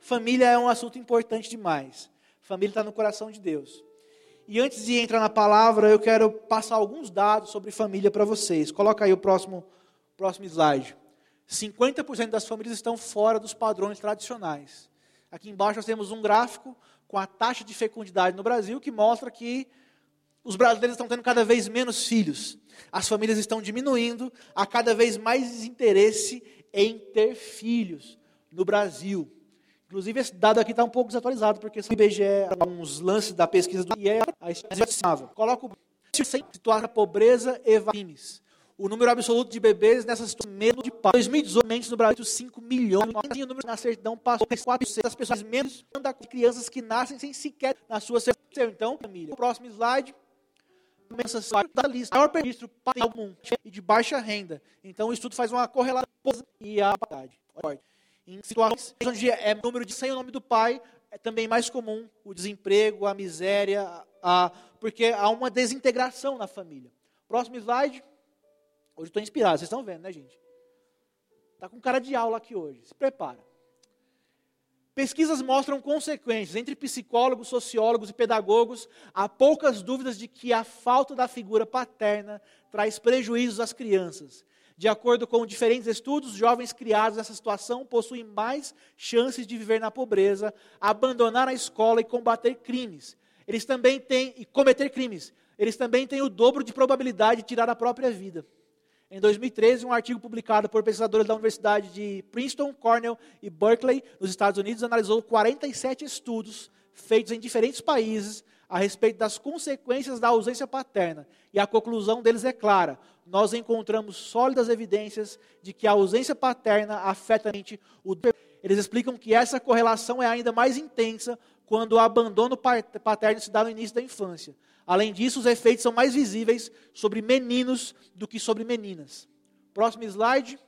Família é um assunto importante demais. Família está no coração de Deus. E antes de entrar na palavra, eu quero passar alguns dados sobre família para vocês. Coloca aí o próximo, próximo slide. 50% das famílias estão fora dos padrões tradicionais. Aqui embaixo nós temos um gráfico com a taxa de fecundidade no Brasil que mostra que os brasileiros estão tendo cada vez menos filhos. As famílias estão diminuindo, há cada vez mais desinteresse em ter filhos no Brasil. Inclusive, esse dado aqui está um pouco desatualizado, porque o IBGE, uns lances da pesquisa do IE. Coloca o situar a pobreza e crimes. O número absoluto de bebês nessa situação menos de. Em 2018, no Brasil, 5 milhões. O número na certidão passou por 400 das pessoas menos da crianças que nascem sem sequer na sua certidão. Então, família. O próximo slide. Da lista, maior registro comum e de baixa renda. Então, o estudo faz uma correlação e a paridade. Em situações onde é número de sem o nome do pai, é também mais comum o desemprego, a miséria, a, porque há uma desintegração na família. Próximo slide. Hoje estou inspirado, vocês estão vendo, né, gente? Está com cara de aula aqui hoje. Se prepara. Pesquisas mostram consequências entre psicólogos, sociólogos e pedagogos. Há poucas dúvidas de que a falta da figura paterna traz prejuízos às crianças. De acordo com diferentes estudos, jovens criados nessa situação possuem mais chances de viver na pobreza, abandonar a escola e combater crimes. Eles também têm e cometer crimes. Eles também têm o dobro de probabilidade de tirar a própria vida. Em 2013, um artigo publicado por pesquisadores da Universidade de Princeton, Cornell e Berkeley, nos Estados Unidos, analisou 47 estudos feitos em diferentes países a respeito das consequências da ausência paterna. E a conclusão deles é clara: nós encontramos sólidas evidências de que a ausência paterna afeta o eles explicam que essa correlação é ainda mais intensa quando o abandono paterno se dá no início da infância. Além disso, os efeitos são mais visíveis sobre meninos do que sobre meninas. Próximo slide.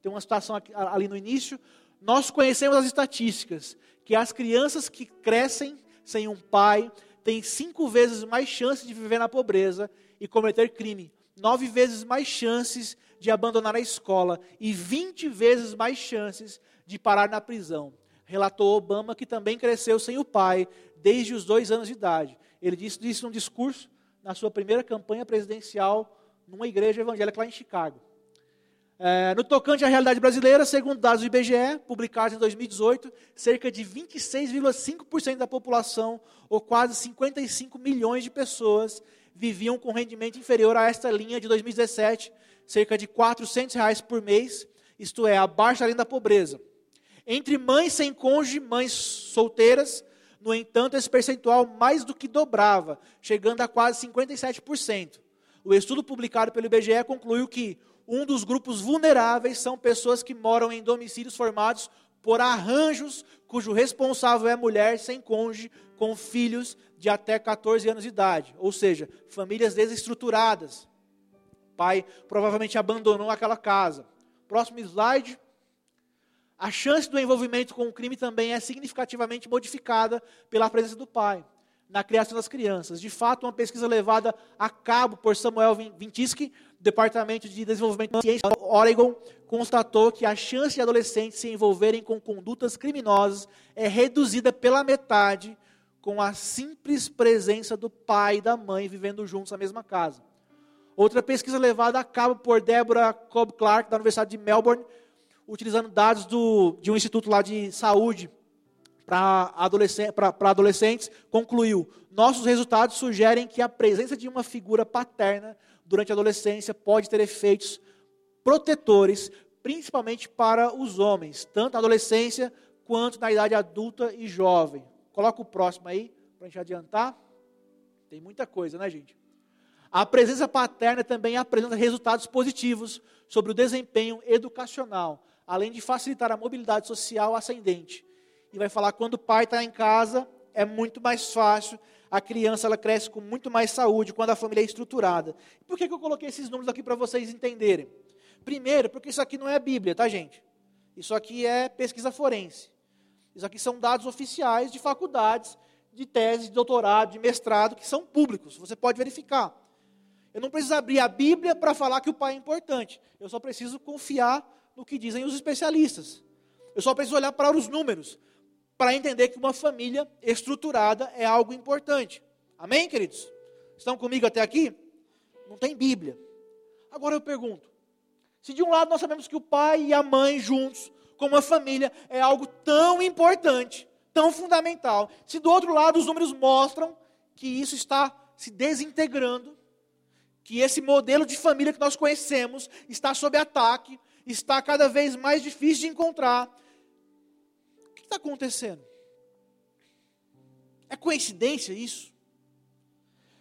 Tem uma situação aqui, ali no início. Nós conhecemos as estatísticas que as crianças que crescem sem um pai têm cinco vezes mais chances de viver na pobreza e cometer crime, nove vezes mais chances de abandonar a escola e vinte vezes mais chances de parar na prisão. Relatou Obama, que também cresceu sem o pai desde os dois anos de idade. Ele disse isso num discurso na sua primeira campanha presidencial numa igreja evangélica lá em Chicago. É, no tocante à realidade brasileira, segundo dados do IBGE, publicados em 2018, cerca de 26,5% da população, ou quase 55 milhões de pessoas, viviam com rendimento inferior a esta linha de 2017, cerca de 400 reais por mês, isto é, abaixo da linha da pobreza. Entre mães sem cônjuge, mães solteiras, no entanto, esse percentual mais do que dobrava, chegando a quase 57%. O estudo publicado pelo IBGE concluiu que um dos grupos vulneráveis são pessoas que moram em domicílios formados por arranjos cujo responsável é mulher sem cônjuge, com filhos de até 14 anos de idade, ou seja, famílias desestruturadas. O pai provavelmente abandonou aquela casa. Próximo slide. A chance do envolvimento com o crime também é significativamente modificada pela presença do pai na criação das crianças. De fato, uma pesquisa levada a cabo por Samuel Vintiski, Departamento de Desenvolvimento de Ciência Oregon, constatou que a chance de adolescentes se envolverem com condutas criminosas é reduzida pela metade com a simples presença do pai e da mãe vivendo juntos na mesma casa. Outra pesquisa levada a cabo por Deborah Cobb Clark, da Universidade de Melbourne, utilizando dados do, de um instituto lá de saúde para adolescentes, adolescentes, concluiu: nossos resultados sugerem que a presença de uma figura paterna durante a adolescência pode ter efeitos protetores, principalmente para os homens, tanto na adolescência quanto na idade adulta e jovem. Coloca o próximo aí, para a gente adiantar. Tem muita coisa, né, gente? A presença paterna também apresenta resultados positivos sobre o desempenho educacional, além de facilitar a mobilidade social ascendente e vai falar quando o pai está em casa, é muito mais fácil, a criança ela cresce com muito mais saúde quando a família é estruturada. Por que, que eu coloquei esses números aqui para vocês entenderem? Primeiro, porque isso aqui não é a Bíblia, tá, gente? Isso aqui é pesquisa forense. Isso aqui são dados oficiais de faculdades, de tese, de doutorado, de mestrado, que são públicos. Você pode verificar. Eu não preciso abrir a Bíblia para falar que o pai é importante. Eu só preciso confiar no que dizem os especialistas. Eu só preciso olhar para os números para entender que uma família estruturada é algo importante. Amém, queridos? Estão comigo até aqui? Não tem Bíblia. Agora eu pergunto: se de um lado nós sabemos que o pai e a mãe juntos, como uma família, é algo tão importante, tão fundamental, se do outro lado os números mostram que isso está se desintegrando, que esse modelo de família que nós conhecemos está sob ataque, está cada vez mais difícil de encontrar. Está acontecendo? É coincidência isso?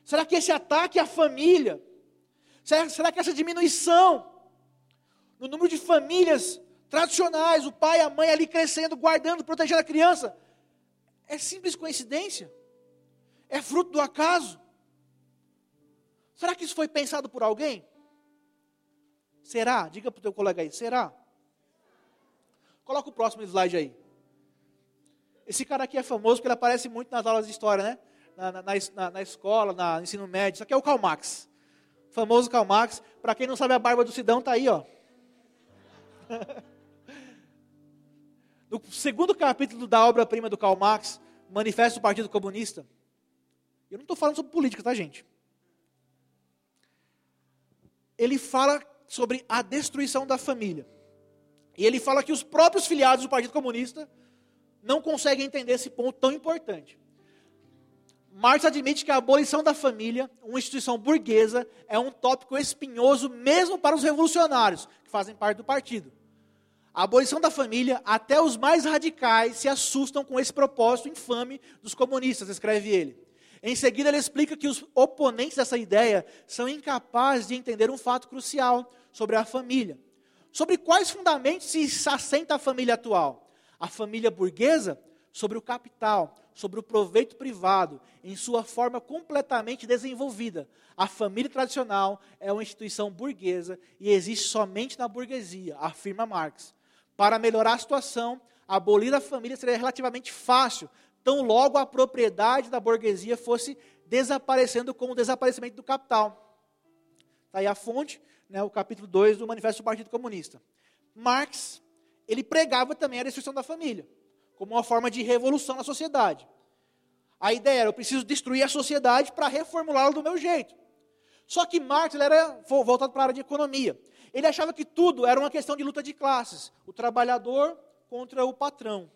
Será que esse ataque à família, será, será que essa diminuição no número de famílias tradicionais, o pai e a mãe ali crescendo, guardando, protegendo a criança, é simples coincidência? É fruto do acaso? Será que isso foi pensado por alguém? Será? Diga para o teu colega aí, será? Coloca o próximo slide aí. Esse cara aqui é famoso porque ele aparece muito nas aulas de história, né? Na, na, na, na escola, no ensino médio. Isso aqui é o Karl Marx. O famoso Karl Marx. Para quem não sabe, a barba do Sidão está aí, ó. no segundo capítulo da obra-prima do Karl Marx, Manifesto do Partido Comunista. Eu não estou falando sobre política, tá, gente? ele fala sobre a destruição da família. E ele fala que os próprios filiados do Partido Comunista não conseguem entender esse ponto tão importante. Marx admite que a abolição da família, uma instituição burguesa, é um tópico espinhoso mesmo para os revolucionários, que fazem parte do partido. A abolição da família, até os mais radicais se assustam com esse propósito infame dos comunistas, escreve ele. Em seguida, ele explica que os oponentes dessa ideia são incapazes de entender um fato crucial sobre a família. Sobre quais fundamentos se assenta a família atual? A família burguesa? Sobre o capital, sobre o proveito privado, em sua forma completamente desenvolvida. A família tradicional é uma instituição burguesa e existe somente na burguesia, afirma Marx. Para melhorar a situação, abolir a família seria relativamente fácil, tão logo a propriedade da burguesia fosse desaparecendo com o desaparecimento do capital. Está aí a fonte, né, o capítulo 2 do Manifesto do Partido Comunista. Marx, ele pregava também a destruição da família, como uma forma de revolução na sociedade. A ideia era, eu preciso destruir a sociedade para reformulá-la do meu jeito. Só que Marx era voltado para a área de economia. Ele achava que tudo era uma questão de luta de classes. O trabalhador contra o patrão.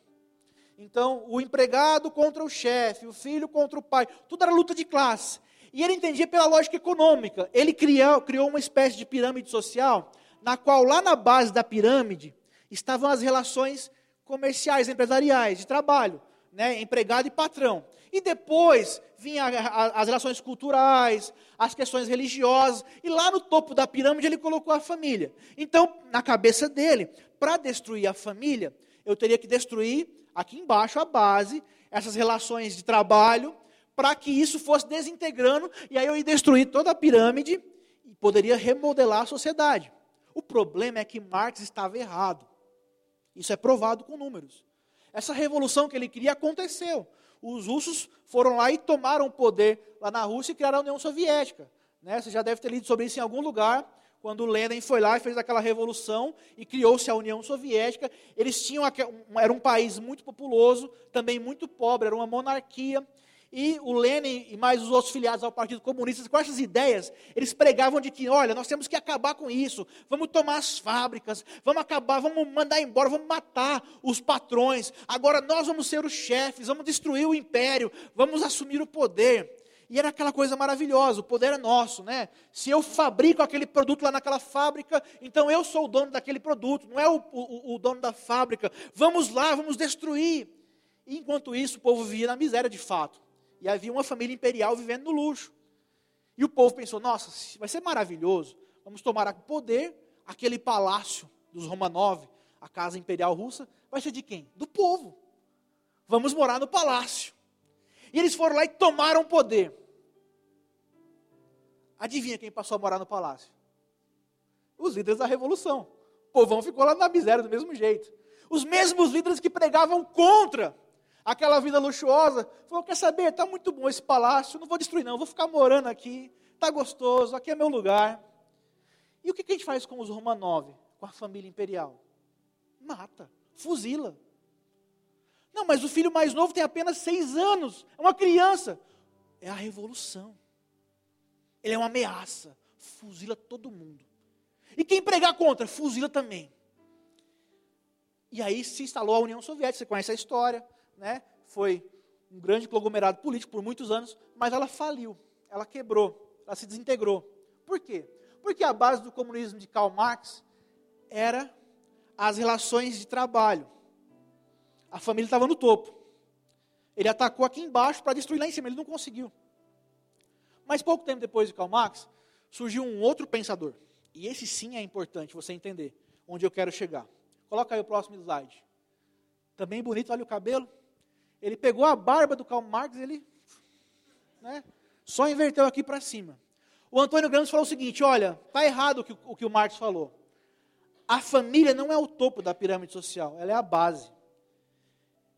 Então, o empregado contra o chefe, o filho contra o pai, tudo era luta de classe. E ele entendia pela lógica econômica. Ele criou, criou uma espécie de pirâmide social, na qual lá na base da pirâmide estavam as relações comerciais, empresariais, de trabalho, né, empregado e patrão. E depois vinha as relações culturais, as questões religiosas, e lá no topo da pirâmide ele colocou a família. Então, na cabeça dele, para destruir a família, eu teria que destruir aqui embaixo a base, essas relações de trabalho, para que isso fosse desintegrando, e aí eu ia destruir toda a pirâmide e poderia remodelar a sociedade. O problema é que Marx estava errado. Isso é provado com números. Essa revolução que ele queria aconteceu. Os russos foram lá e tomaram o poder lá na Rússia e criaram a União Soviética. Né? Você já deve ter lido sobre isso em algum lugar quando Lenin foi lá e fez aquela revolução e criou-se a União Soviética, eles tinham era um país muito populoso, também muito pobre, era uma monarquia. E o Lenin e mais os outros filiados ao Partido Comunista, com essas ideias, eles pregavam de que, olha, nós temos que acabar com isso, vamos tomar as fábricas, vamos acabar, vamos mandar embora, vamos matar os patrões, agora nós vamos ser os chefes, vamos destruir o império, vamos assumir o poder. E era aquela coisa maravilhosa, o poder é nosso, né? Se eu fabrico aquele produto lá naquela fábrica, então eu sou o dono daquele produto, não é o, o, o dono da fábrica. Vamos lá, vamos destruir. E enquanto isso, o povo vivia na miséria de fato. E havia uma família imperial vivendo no luxo. E o povo pensou: nossa, vai ser maravilhoso, vamos tomar o poder, aquele palácio dos Romanov, a casa imperial russa, vai ser de quem? Do povo. Vamos morar no palácio. E eles foram lá e tomaram poder. Adivinha quem passou a morar no palácio? Os líderes da revolução. O povão ficou lá na miséria do mesmo jeito. Os mesmos líderes que pregavam contra aquela vida luxuosa, falaram, quer saber, está muito bom esse palácio, não vou destruir não, vou ficar morando aqui, está gostoso, aqui é meu lugar. E o que a gente faz com os Romanov, com a família imperial? Mata. Fuzila. Não, mas o filho mais novo tem apenas seis anos, é uma criança. É a revolução. Ele é uma ameaça. Fuzila todo mundo. E quem pregar contra, fuzila também. E aí se instalou a União Soviética, você conhece a história, né? Foi um grande conglomerado político por muitos anos, mas ela faliu, ela quebrou, ela se desintegrou. Por quê? Porque a base do comunismo de Karl Marx era as relações de trabalho. A família estava no topo. Ele atacou aqui embaixo para destruir lá em cima, ele não conseguiu. Mas pouco tempo depois de Karl Marx, surgiu um outro pensador. E esse sim é importante você entender onde eu quero chegar. Coloca aí o próximo slide. Também bonito, olha o cabelo. Ele pegou a barba do Karl Marx, ele né, só inverteu aqui para cima. O Antônio Gramsci falou o seguinte: olha, está errado o que, o que o Marx falou. A família não é o topo da pirâmide social, ela é a base.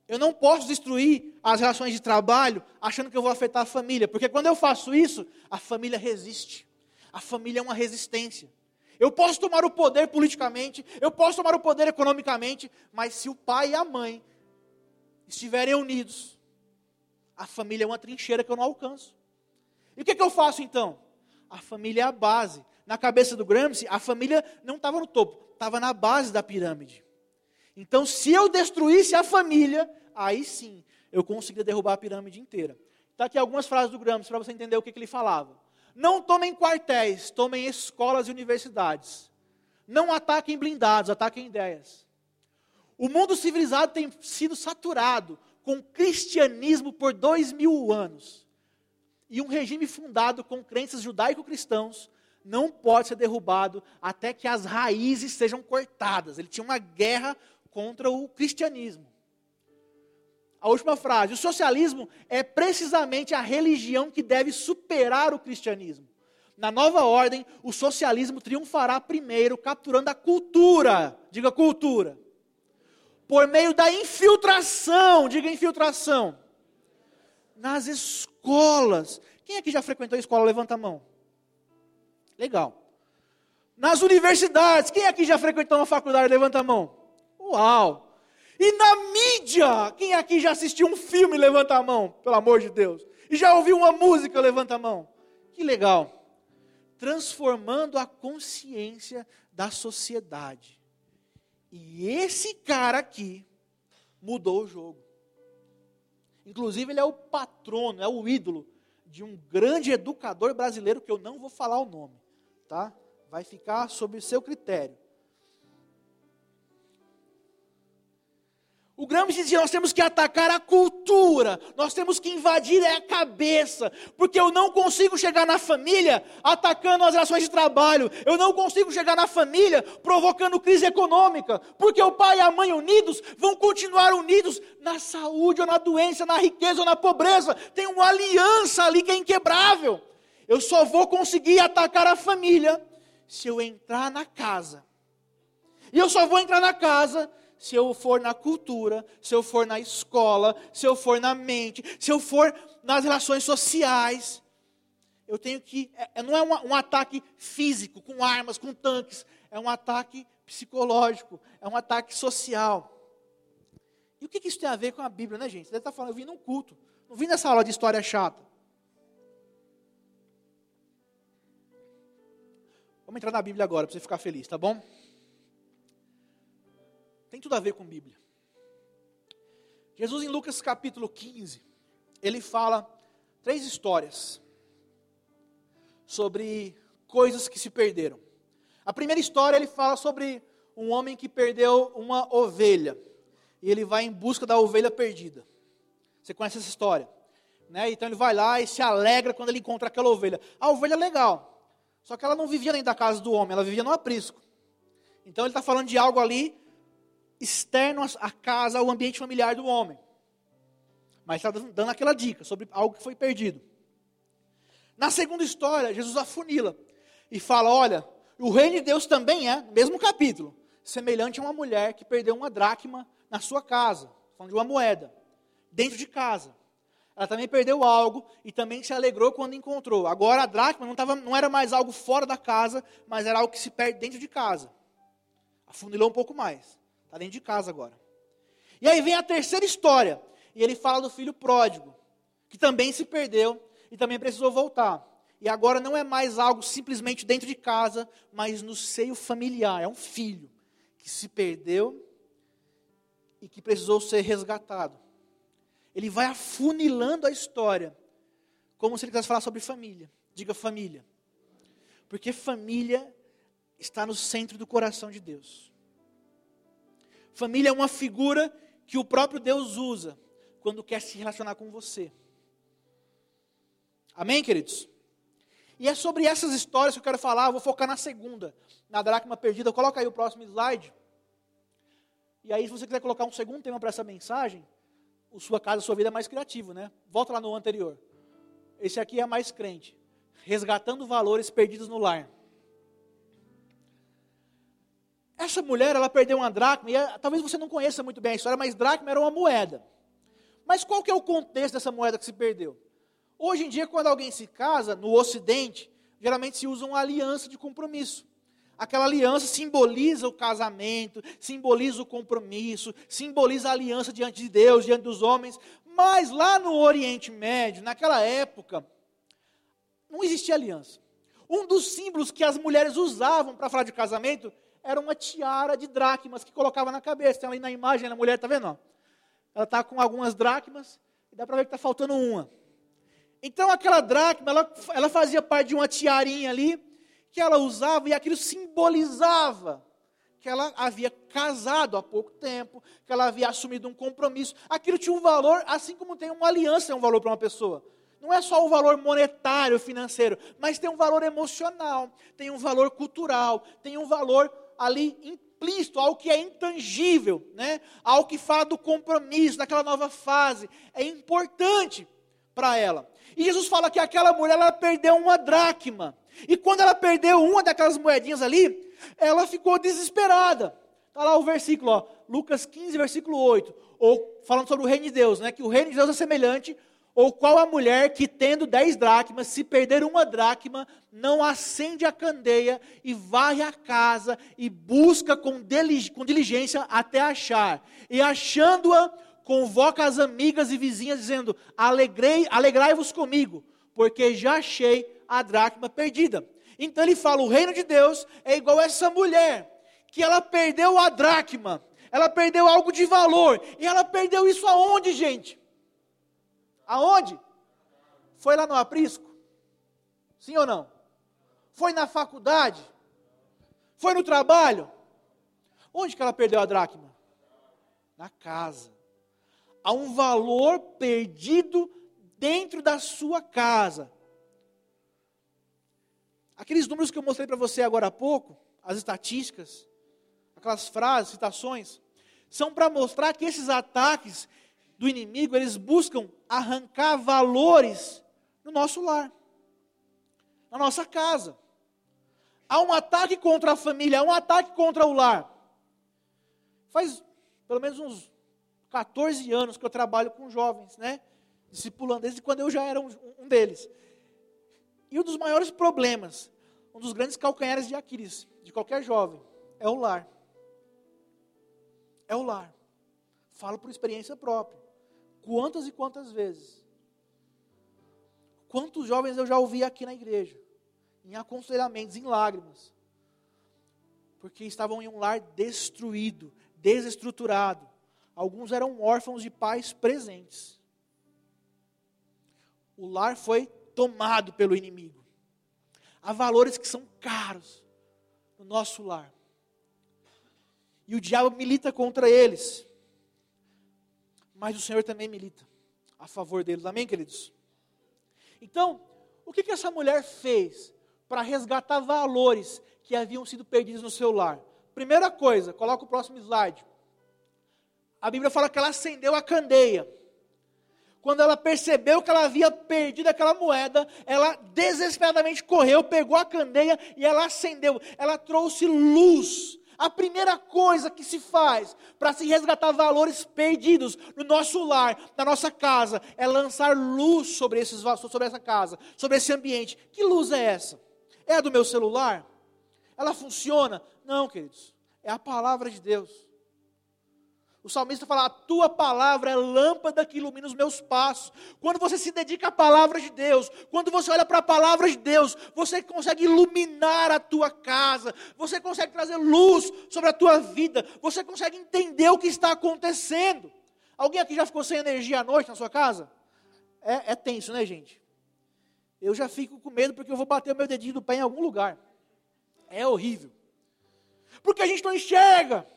Eu não posso destruir as relações de trabalho achando que eu vou afetar a família, porque quando eu faço isso, a família resiste. A família é uma resistência. Eu posso tomar o poder politicamente, eu posso tomar o poder economicamente, mas se o pai e a mãe estiverem unidos, a família é uma trincheira que eu não alcanço. E o que, que eu faço então? A família é a base. Na cabeça do Gramsci, a família não estava no topo, estava na base da pirâmide. Então, se eu destruísse a família, aí sim eu conseguiria derrubar a pirâmide inteira. Está aqui algumas frases do Gramsci para você entender o que, que ele falava. Não tomem quartéis, tomem escolas e universidades. Não ataquem blindados, ataquem ideias. O mundo civilizado tem sido saturado com cristianismo por dois mil anos. E um regime fundado com crenças judaico-cristãos não pode ser derrubado até que as raízes sejam cortadas. Ele tinha uma guerra contra o cristianismo. A última frase: o socialismo é precisamente a religião que deve superar o cristianismo. Na nova ordem, o socialismo triunfará primeiro, capturando a cultura, diga cultura, por meio da infiltração, diga infiltração, nas escolas. Quem aqui já frequentou a escola? Levanta a mão. Legal. Nas universidades, quem aqui já frequentou uma faculdade? Levanta a mão. Uau! E na mídia, quem aqui já assistiu um filme, levanta a mão, pelo amor de Deus. E já ouviu uma música, levanta a mão. Que legal. Transformando a consciência da sociedade. E esse cara aqui mudou o jogo. Inclusive, ele é o patrono, é o ídolo de um grande educador brasileiro que eu não vou falar o nome, tá? Vai ficar sob o seu critério. O Gramsci dizia: nós temos que atacar a cultura, nós temos que invadir a cabeça, porque eu não consigo chegar na família atacando as relações de trabalho, eu não consigo chegar na família provocando crise econômica, porque o pai e a mãe unidos vão continuar unidos na saúde ou na doença, na riqueza ou na pobreza, tem uma aliança ali que é inquebrável. Eu só vou conseguir atacar a família se eu entrar na casa, e eu só vou entrar na casa se eu for na cultura, se eu for na escola, se eu for na mente, se eu for nas relações sociais. Eu tenho que. É, é não é um, um ataque físico, com armas, com tanques. É um ataque psicológico, é um ataque social. E o que, que isso tem a ver com a Bíblia, né, gente? Você deve estar falando, eu vim num culto, não vim nessa aula de história chata. Vamos entrar na Bíblia agora, para você ficar feliz, tá bom? Tem tudo a ver com Bíblia. Jesus, em Lucas capítulo 15, ele fala três histórias sobre coisas que se perderam. A primeira história ele fala sobre um homem que perdeu uma ovelha e ele vai em busca da ovelha perdida. Você conhece essa história? Né? Então ele vai lá e se alegra quando ele encontra aquela ovelha. A ovelha é legal, só que ela não vivia dentro da casa do homem, ela vivia no aprisco. Então ele está falando de algo ali externo à casa, ao ambiente familiar do homem. Mas está dando aquela dica sobre algo que foi perdido. Na segunda história, Jesus afunila e fala: olha, o reino de Deus também é, mesmo capítulo, semelhante a uma mulher que perdeu uma dracma na sua casa, falando de uma moeda, dentro de casa. Ela também perdeu algo e também se alegrou quando encontrou. Agora a dracma não, tava, não era mais algo fora da casa, mas era algo que se perde dentro de casa. Afunilou um pouco mais. Está dentro de casa agora. E aí vem a terceira história, e ele fala do filho pródigo, que também se perdeu e também precisou voltar. E agora não é mais algo simplesmente dentro de casa, mas no seio familiar. É um filho que se perdeu e que precisou ser resgatado. Ele vai afunilando a história, como se ele quisesse falar sobre família. Diga família. Porque família está no centro do coração de Deus. Família é uma figura que o próprio Deus usa quando quer se relacionar com você. Amém, queridos? E é sobre essas histórias que eu quero falar. Eu vou focar na segunda, na dracma perdida. Coloca aí o próximo slide. E aí, se você quiser colocar um segundo tema para essa mensagem, o sua casa, a sua vida é mais criativo, né? Volta lá no anterior. Esse aqui é mais crente. Resgatando valores perdidos no lar. Essa mulher, ela perdeu uma dracma, e é, talvez você não conheça muito bem a história, mas dracma era uma moeda. Mas qual que é o contexto dessa moeda que se perdeu? Hoje em dia, quando alguém se casa, no Ocidente, geralmente se usa uma aliança de compromisso. Aquela aliança simboliza o casamento, simboliza o compromisso, simboliza a aliança diante de Deus, diante dos homens. Mas lá no Oriente Médio, naquela época, não existia aliança. Um dos símbolos que as mulheres usavam para falar de casamento era uma tiara de dracmas que colocava na cabeça. Tem ali na imagem, a mulher, está vendo? Ela está com algumas dracmas e dá para ver que está faltando uma. Então aquela dracma, ela, ela fazia parte de uma tiarinha ali, que ela usava e aquilo simbolizava que ela havia casado há pouco tempo, que ela havia assumido um compromisso. Aquilo tinha um valor, assim como tem uma aliança, é um valor para uma pessoa. Não é só o valor monetário, financeiro, mas tem um valor emocional, tem um valor cultural, tem um valor ali implícito, algo que é intangível, né? algo que fala do compromisso, daquela nova fase. É importante para ela. E Jesus fala que aquela mulher ela perdeu uma dracma. E quando ela perdeu uma daquelas moedinhas ali, ela ficou desesperada. Está lá o versículo, ó, Lucas 15, versículo 8. Ou falando sobre o reino de Deus, né? Que o reino de Deus é semelhante. Ou qual a mulher que, tendo dez dracmas, se perder uma dracma, não acende a candeia e varre a casa e busca com, diligência até achar. E achando-a, convoca as amigas e vizinhas, dizendo: alegrai-vos comigo, porque já achei a dracma perdida. Então ele fala: o reino de Deus é igual a essa mulher, que ela perdeu a dracma, ela perdeu algo de valor, e ela perdeu isso aonde, gente? Aonde? Foi lá no aprisco? Sim ou não? Foi na faculdade? Foi no trabalho? Onde que ela perdeu a dracma? Na casa a um valor perdido dentro da sua casa. Aqueles números que eu mostrei para você agora há pouco, as estatísticas, aquelas frases, citações, são para mostrar que esses ataques do inimigo, eles buscam arrancar valores no nosso lar, na nossa casa. Há um ataque contra a família, há um ataque contra o lar. Faz pelo menos uns 14 anos que eu trabalho com jovens, né? Discipulando, desde quando eu já era um, um deles. E um dos maiores problemas, um dos grandes calcanhares de Aquiles, de qualquer jovem, é o lar. É o lar. Falo por experiência própria. Quantas e quantas vezes? Quantos jovens eu já ouvi aqui na igreja, em aconselhamentos, em lágrimas, porque estavam em um lar destruído, desestruturado, Alguns eram órfãos de pais presentes. O lar foi tomado pelo inimigo. Há valores que são caros no nosso lar. E o diabo milita contra eles. Mas o Senhor também milita a favor deles. Amém, queridos? Então, o que, que essa mulher fez para resgatar valores que haviam sido perdidos no seu lar? Primeira coisa, coloca o próximo slide a Bíblia fala que ela acendeu a candeia. Quando ela percebeu que ela havia perdido aquela moeda, ela desesperadamente correu, pegou a candeia e ela acendeu. Ela trouxe luz. A primeira coisa que se faz para se resgatar valores perdidos no nosso lar, na nossa casa, é lançar luz sobre, esses, sobre essa casa, sobre esse ambiente. Que luz é essa? É a do meu celular? Ela funciona? Não, queridos. É a palavra de Deus. O salmista fala: A tua palavra é lâmpada que ilumina os meus passos. Quando você se dedica à palavra de Deus, quando você olha para a palavra de Deus, você consegue iluminar a tua casa, você consegue trazer luz sobre a tua vida, você consegue entender o que está acontecendo. Alguém aqui já ficou sem energia à noite na sua casa? É, é tenso, né, gente? Eu já fico com medo porque eu vou bater o meu dedinho do pé em algum lugar. É horrível. Porque a gente não enxerga.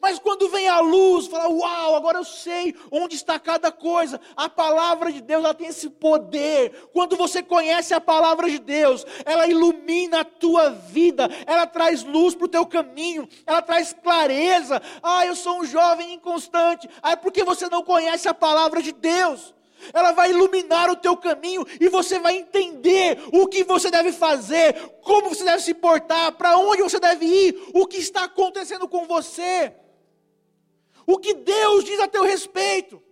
Mas quando vem a luz, fala: Uau, agora eu sei onde está cada coisa. A palavra de Deus ela tem esse poder. Quando você conhece a palavra de Deus, ela ilumina a tua vida, ela traz luz para o teu caminho, ela traz clareza. Ah, eu sou um jovem inconstante. Ah, é porque você não conhece a palavra de Deus. Ela vai iluminar o teu caminho e você vai entender o que você deve fazer, como você deve se portar, para onde você deve ir, o que está acontecendo com você o que Deus diz a teu respeito.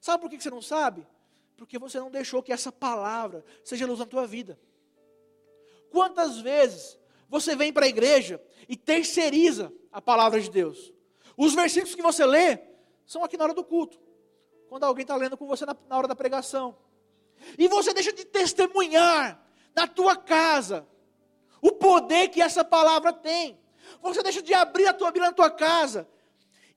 Sabe por que você não sabe? Porque você não deixou que essa palavra seja luz na tua vida. Quantas vezes você vem para a igreja e terceiriza a palavra de Deus? Os versículos que você lê são aqui na hora do culto, quando alguém está lendo com você na, na hora da pregação. E você deixa de testemunhar na tua casa o poder que essa palavra tem. Você deixa de abrir a tua Bíblia na tua casa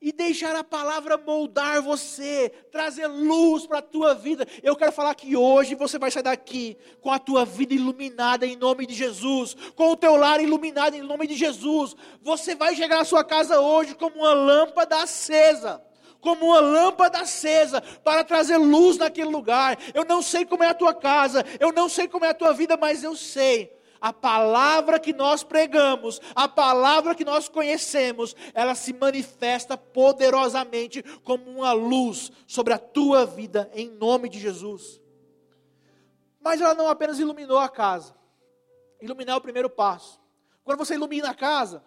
e deixar a palavra moldar você, trazer luz para a tua vida. Eu quero falar que hoje você vai sair daqui com a tua vida iluminada em nome de Jesus, com o teu lar iluminado em nome de Jesus. Você vai chegar na sua casa hoje como uma lâmpada acesa como uma lâmpada acesa para trazer luz naquele lugar. Eu não sei como é a tua casa, eu não sei como é a tua vida, mas eu sei a palavra que nós pregamos, a palavra que nós conhecemos, ela se manifesta poderosamente como uma luz sobre a tua vida, em nome de Jesus. Mas ela não apenas iluminou a casa, iluminar é o primeiro passo. Quando você ilumina a casa,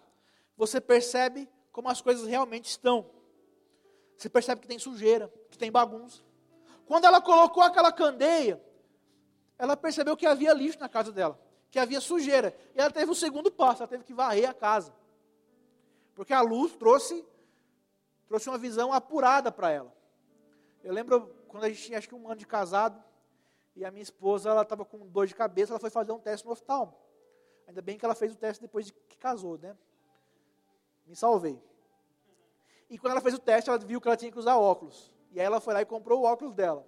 você percebe como as coisas realmente estão. Você percebe que tem sujeira, que tem bagunça. Quando ela colocou aquela candeia, ela percebeu que havia lixo na casa dela que havia sujeira. E ela teve o segundo passo, ela teve que varrer a casa. Porque a luz trouxe, trouxe uma visão apurada para ela. Eu lembro quando a gente tinha acho que um ano de casado, e a minha esposa ela estava com dor de cabeça, ela foi fazer um teste no oftalmo. Ainda bem que ela fez o teste depois de que casou, né? Me salvei. E quando ela fez o teste, ela viu que ela tinha que usar óculos. E aí ela foi lá e comprou o óculos dela.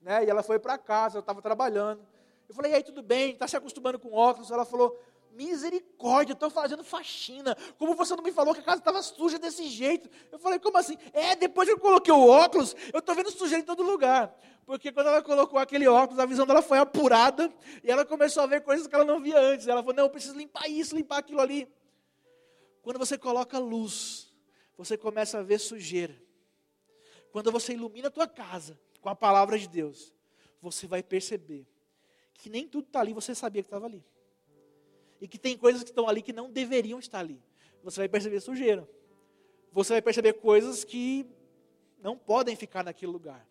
Né? E ela foi para casa, eu estava trabalhando. Eu falei, e aí, tudo bem? Está se acostumando com óculos? Ela falou, misericórdia, estou fazendo faxina. Como você não me falou que a casa estava suja desse jeito? Eu falei, como assim? É, depois que eu coloquei o óculos, eu estou vendo sujeira em todo lugar. Porque quando ela colocou aquele óculos, a visão dela foi apurada e ela começou a ver coisas que ela não via antes. Ela falou, não, eu preciso limpar isso, limpar aquilo ali. Quando você coloca luz, você começa a ver sujeira. Quando você ilumina a tua casa com a palavra de Deus, você vai perceber que nem tudo está ali, você sabia que estava ali. E que tem coisas que estão ali que não deveriam estar ali. Você vai perceber sujeira. Você vai perceber coisas que não podem ficar naquele lugar.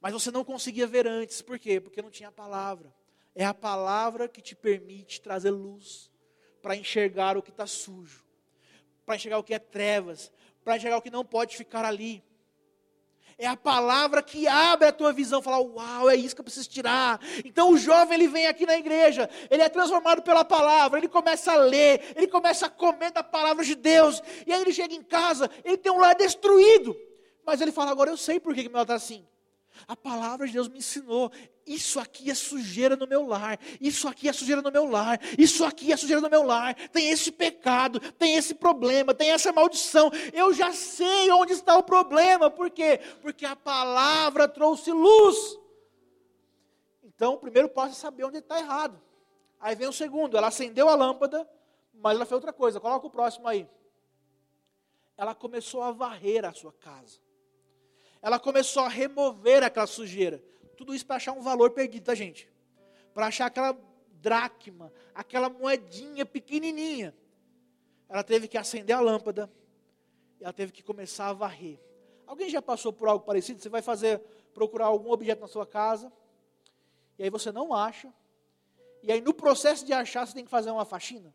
Mas você não conseguia ver antes. Por quê? Porque não tinha a palavra. É a palavra que te permite trazer luz para enxergar o que está sujo, para enxergar o que é trevas, para enxergar o que não pode ficar ali. É a palavra que abre a tua visão, falar, uau, é isso que eu preciso tirar. Então o jovem ele vem aqui na igreja, ele é transformado pela palavra, ele começa a ler, ele começa a comer da palavra de Deus, e aí ele chega em casa, ele tem um lar destruído. Mas ele fala, agora eu sei por que, meu está assim. A palavra de Deus me ensinou. Isso aqui é sujeira no meu lar. Isso aqui é sujeira no meu lar. Isso aqui é sujeira no meu lar. Tem esse pecado, tem esse problema, tem essa maldição. Eu já sei onde está o problema. Por quê? Porque a palavra trouxe luz. Então, o primeiro passo é saber onde está errado. Aí vem o segundo. Ela acendeu a lâmpada, mas ela fez outra coisa. Coloca o próximo aí. Ela começou a varrer a sua casa ela começou a remover aquela sujeira. Tudo isso para achar um valor perdido da gente. Para achar aquela dracma, aquela moedinha pequenininha. Ela teve que acender a lâmpada. Ela teve que começar a varrer. Alguém já passou por algo parecido? Você vai fazer, procurar algum objeto na sua casa. E aí você não acha. E aí no processo de achar, você tem que fazer uma faxina.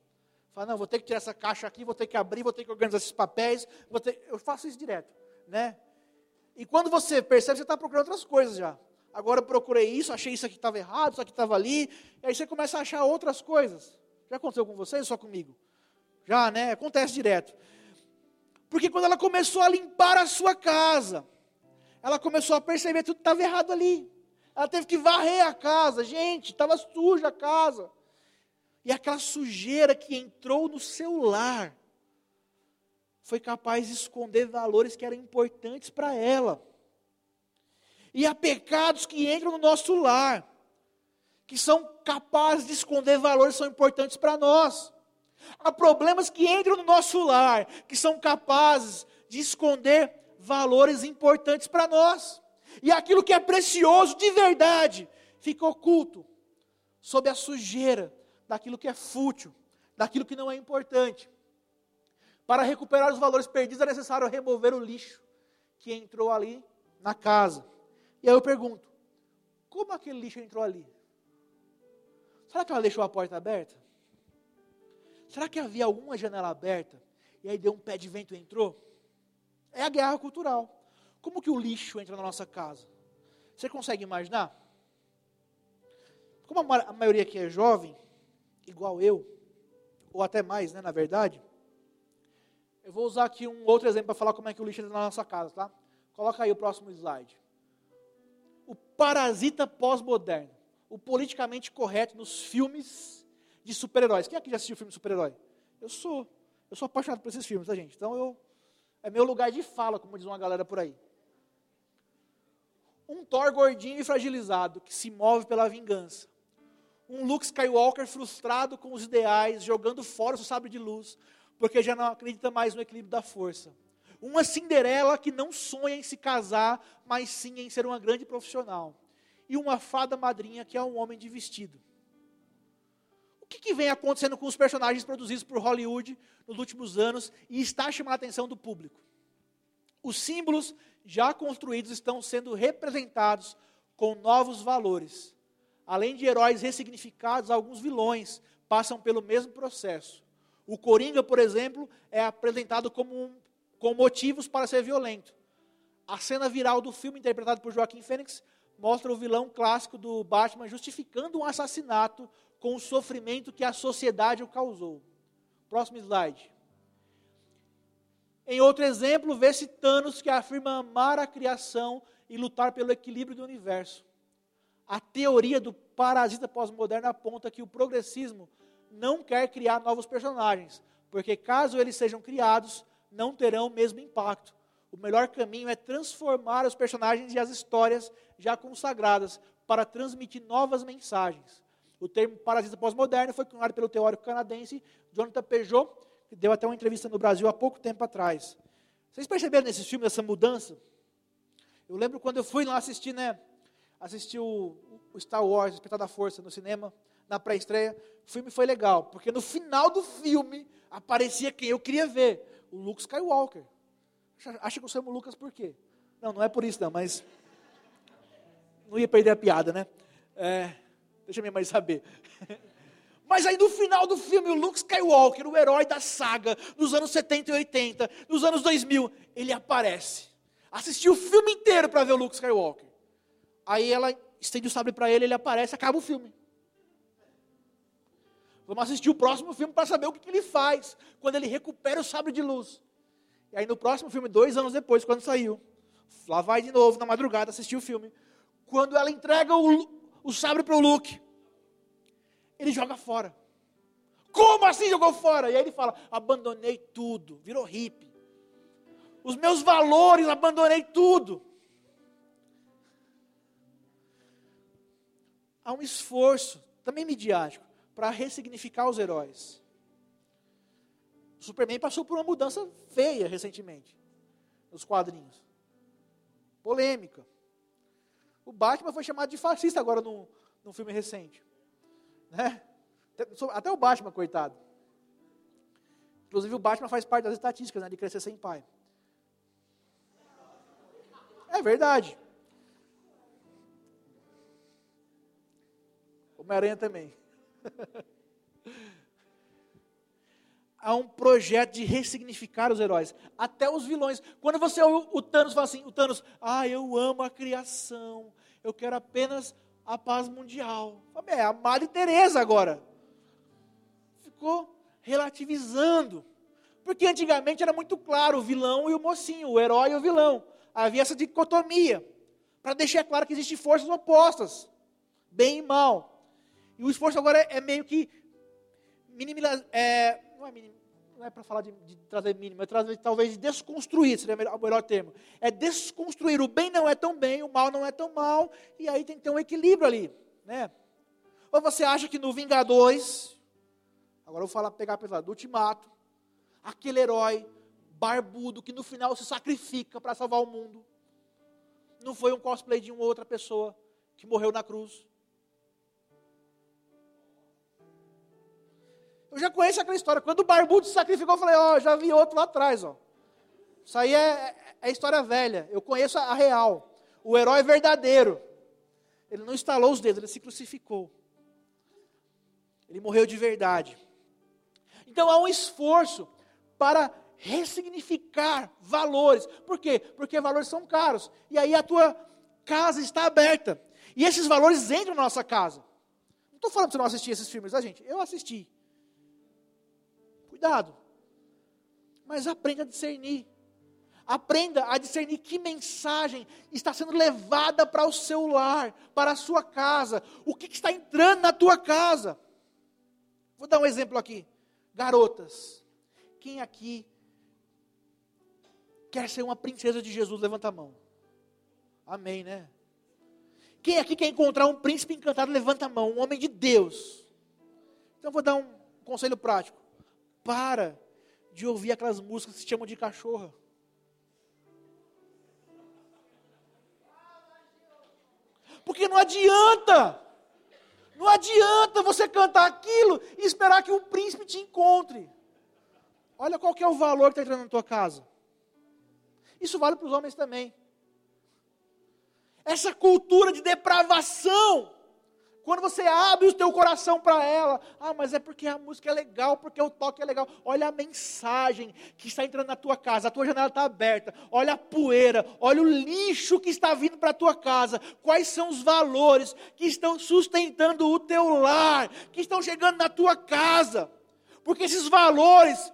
Fala, não, vou ter que tirar essa caixa aqui, vou ter que abrir, vou ter que organizar esses papéis. Ter... Eu faço isso direto. né? E quando você percebe, você está procurando outras coisas já. Agora eu procurei isso, achei isso aqui estava errado, isso aqui estava ali, e aí você começa a achar outras coisas. Já aconteceu com vocês ou só comigo? Já, né? Acontece direto. Porque quando ela começou a limpar a sua casa, ela começou a perceber que tudo estava errado ali. Ela teve que varrer a casa. Gente, estava suja a casa. E aquela sujeira que entrou no seu lar foi capaz de esconder valores que eram importantes para ela. E há pecados que entram no nosso lar, que são capazes de esconder valores que são importantes para nós. Há problemas que entram no nosso lar, que são capazes de esconder valores importantes para nós. E aquilo que é precioso de verdade fica oculto sob a sujeira daquilo que é fútil, daquilo que não é importante. Para recuperar os valores perdidos é necessário remover o lixo que entrou ali na casa. E aí eu pergunto: como aquele lixo entrou ali? Será que ela deixou a porta aberta? Será que havia alguma janela aberta e aí deu um pé de vento e entrou? É a guerra cultural. Como que o lixo entra na nossa casa? Você consegue imaginar? Como a maioria aqui é jovem, igual eu, ou até mais, né, na verdade, eu vou usar aqui um outro exemplo para falar como é que o lixo entra na nossa casa, tá? Coloca aí o próximo slide. O parasita pós-moderno. O politicamente correto nos filmes de super-heróis. Quem aqui já assistiu filme de super-herói? Eu sou. Eu sou apaixonado por esses filmes, tá, gente? Então eu. É meu lugar de fala, como diz uma galera por aí. Um Thor gordinho e fragilizado, que se move pela vingança. Um Luke Skywalker frustrado com os ideais, jogando fora o seu sabre de luz, porque já não acredita mais no equilíbrio da força. Uma Cinderela que não sonha em se casar, mas sim em ser uma grande profissional. E uma fada madrinha que é um homem de vestido. O que, que vem acontecendo com os personagens produzidos por Hollywood nos últimos anos e está chamando a atenção do público? Os símbolos já construídos estão sendo representados com novos valores. Além de heróis ressignificados, alguns vilões passam pelo mesmo processo. O Coringa, por exemplo, é apresentado como um, com motivos para ser violento. A cena viral do filme, interpretado por Joaquim Fênix, mostra o vilão clássico do Batman justificando um assassinato com o sofrimento que a sociedade o causou. Próximo slide. Em outro exemplo, vê-se Thanos que afirma amar a criação e lutar pelo equilíbrio do universo. A teoria do parasita pós-moderno aponta que o progressismo não quer criar novos personagens, porque caso eles sejam criados, não terão o mesmo impacto. O melhor caminho é transformar os personagens e as histórias já consagradas para transmitir novas mensagens. O termo parasita pós-moderno foi cunhado pelo teórico canadense Jonathan Peugeot, que deu até uma entrevista no Brasil há pouco tempo atrás. Vocês perceberam nesse filme essa mudança? Eu lembro quando eu fui lá assistir, né, assistir o, o Star Wars, Despertar da Força, no cinema, na pré-estreia. O filme foi legal, porque no final do filme aparecia quem eu queria ver, o Luke Skywalker. Acha que eu chamo Lucas por quê? Não, não é por isso não, mas não ia perder a piada, né? É, deixa minha mãe saber. Mas aí no final do filme, o Luke Skywalker, o herói da saga dos anos 70 e 80, dos anos 2000, ele aparece. Assisti o filme inteiro para ver o Luke Skywalker. Aí ela estende o sabre para ele, ele aparece, acaba o filme. Vamos assistir o próximo filme para saber o que, que, ele faz quando ele recupera o sabre de luz. E aí no próximo filme, dois anos depois, quando saiu, lá vai de novo na madrugada assistir o filme. Quando ela entrega o, o sabre para o Luke, ele joga fora. Como assim jogou fora? E aí ele fala: abandonei tudo, virou hippie. Os meus valores, abandonei tudo. Há um esforço, também midiático, para ressignificar os heróis. O Superman passou por uma mudança feia recentemente, nos quadrinhos. Polêmica. O Batman foi chamado de fascista agora num, num filme recente. Né? Até o Batman, coitado. Inclusive o Batman faz parte das estatísticas né, de crescer sem pai. É verdade. Homem-Aranha também. há um projeto de ressignificar os heróis, até os vilões. Quando você ouve o Thanos fala assim, o Thanos, ah, eu amo a criação, eu quero apenas a paz mundial. É a Madre Teresa agora. Ficou relativizando. Porque antigamente era muito claro o vilão e o mocinho, o herói e o vilão. Havia essa dicotomia, para deixar claro que existem forças opostas, bem e mal. E o esforço agora é, é meio que minimizar, é, não é, é para falar de, de, trazer mínimo, é trazer talvez de desconstruir, seria o melhor, melhor termo. É desconstruir, o bem não é tão bem, o mal não é tão mal, e aí tem que ter um equilíbrio ali, né? Ou você acha que no Vingadores, agora eu vou falar, pegar pesado, do Ultimato, aquele herói barbudo que no final se sacrifica para salvar o mundo. Não foi um cosplay de uma outra pessoa que morreu na cruz. Eu já conheço aquela história. Quando o barbudo se sacrificou, eu falei, ó, oh, já vi outro lá atrás, ó. Isso aí é, é história velha. Eu conheço a real. O herói verdadeiro. Ele não instalou os dedos, ele se crucificou. Ele morreu de verdade. Então há um esforço para ressignificar valores. Por quê? Porque valores são caros. E aí a tua casa está aberta. E esses valores entram na nossa casa. Não estou falando para você não assistir esses filmes, tá, gente? Eu assisti. Cuidado. Mas aprenda a discernir. Aprenda a discernir que mensagem está sendo levada para o seu lar, para a sua casa. O que, que está entrando na tua casa. Vou dar um exemplo aqui. Garotas quem aqui quer ser uma princesa de Jesus? Levanta a mão. Amém, né? Quem aqui quer encontrar um príncipe encantado? Levanta a mão. Um homem de Deus. Então, vou dar um conselho prático. Para de ouvir aquelas músicas que se chamam de cachorra. Porque não adianta. Não adianta você cantar aquilo e esperar que um príncipe te encontre. Olha qual que é o valor que está entrando na tua casa. Isso vale para os homens também. Essa cultura de depravação. Quando você abre o teu coração para ela, ah, mas é porque a música é legal, porque o toque é legal. Olha a mensagem que está entrando na tua casa, a tua janela está aberta. Olha a poeira, olha o lixo que está vindo para a tua casa. Quais são os valores que estão sustentando o teu lar, que estão chegando na tua casa? Porque esses valores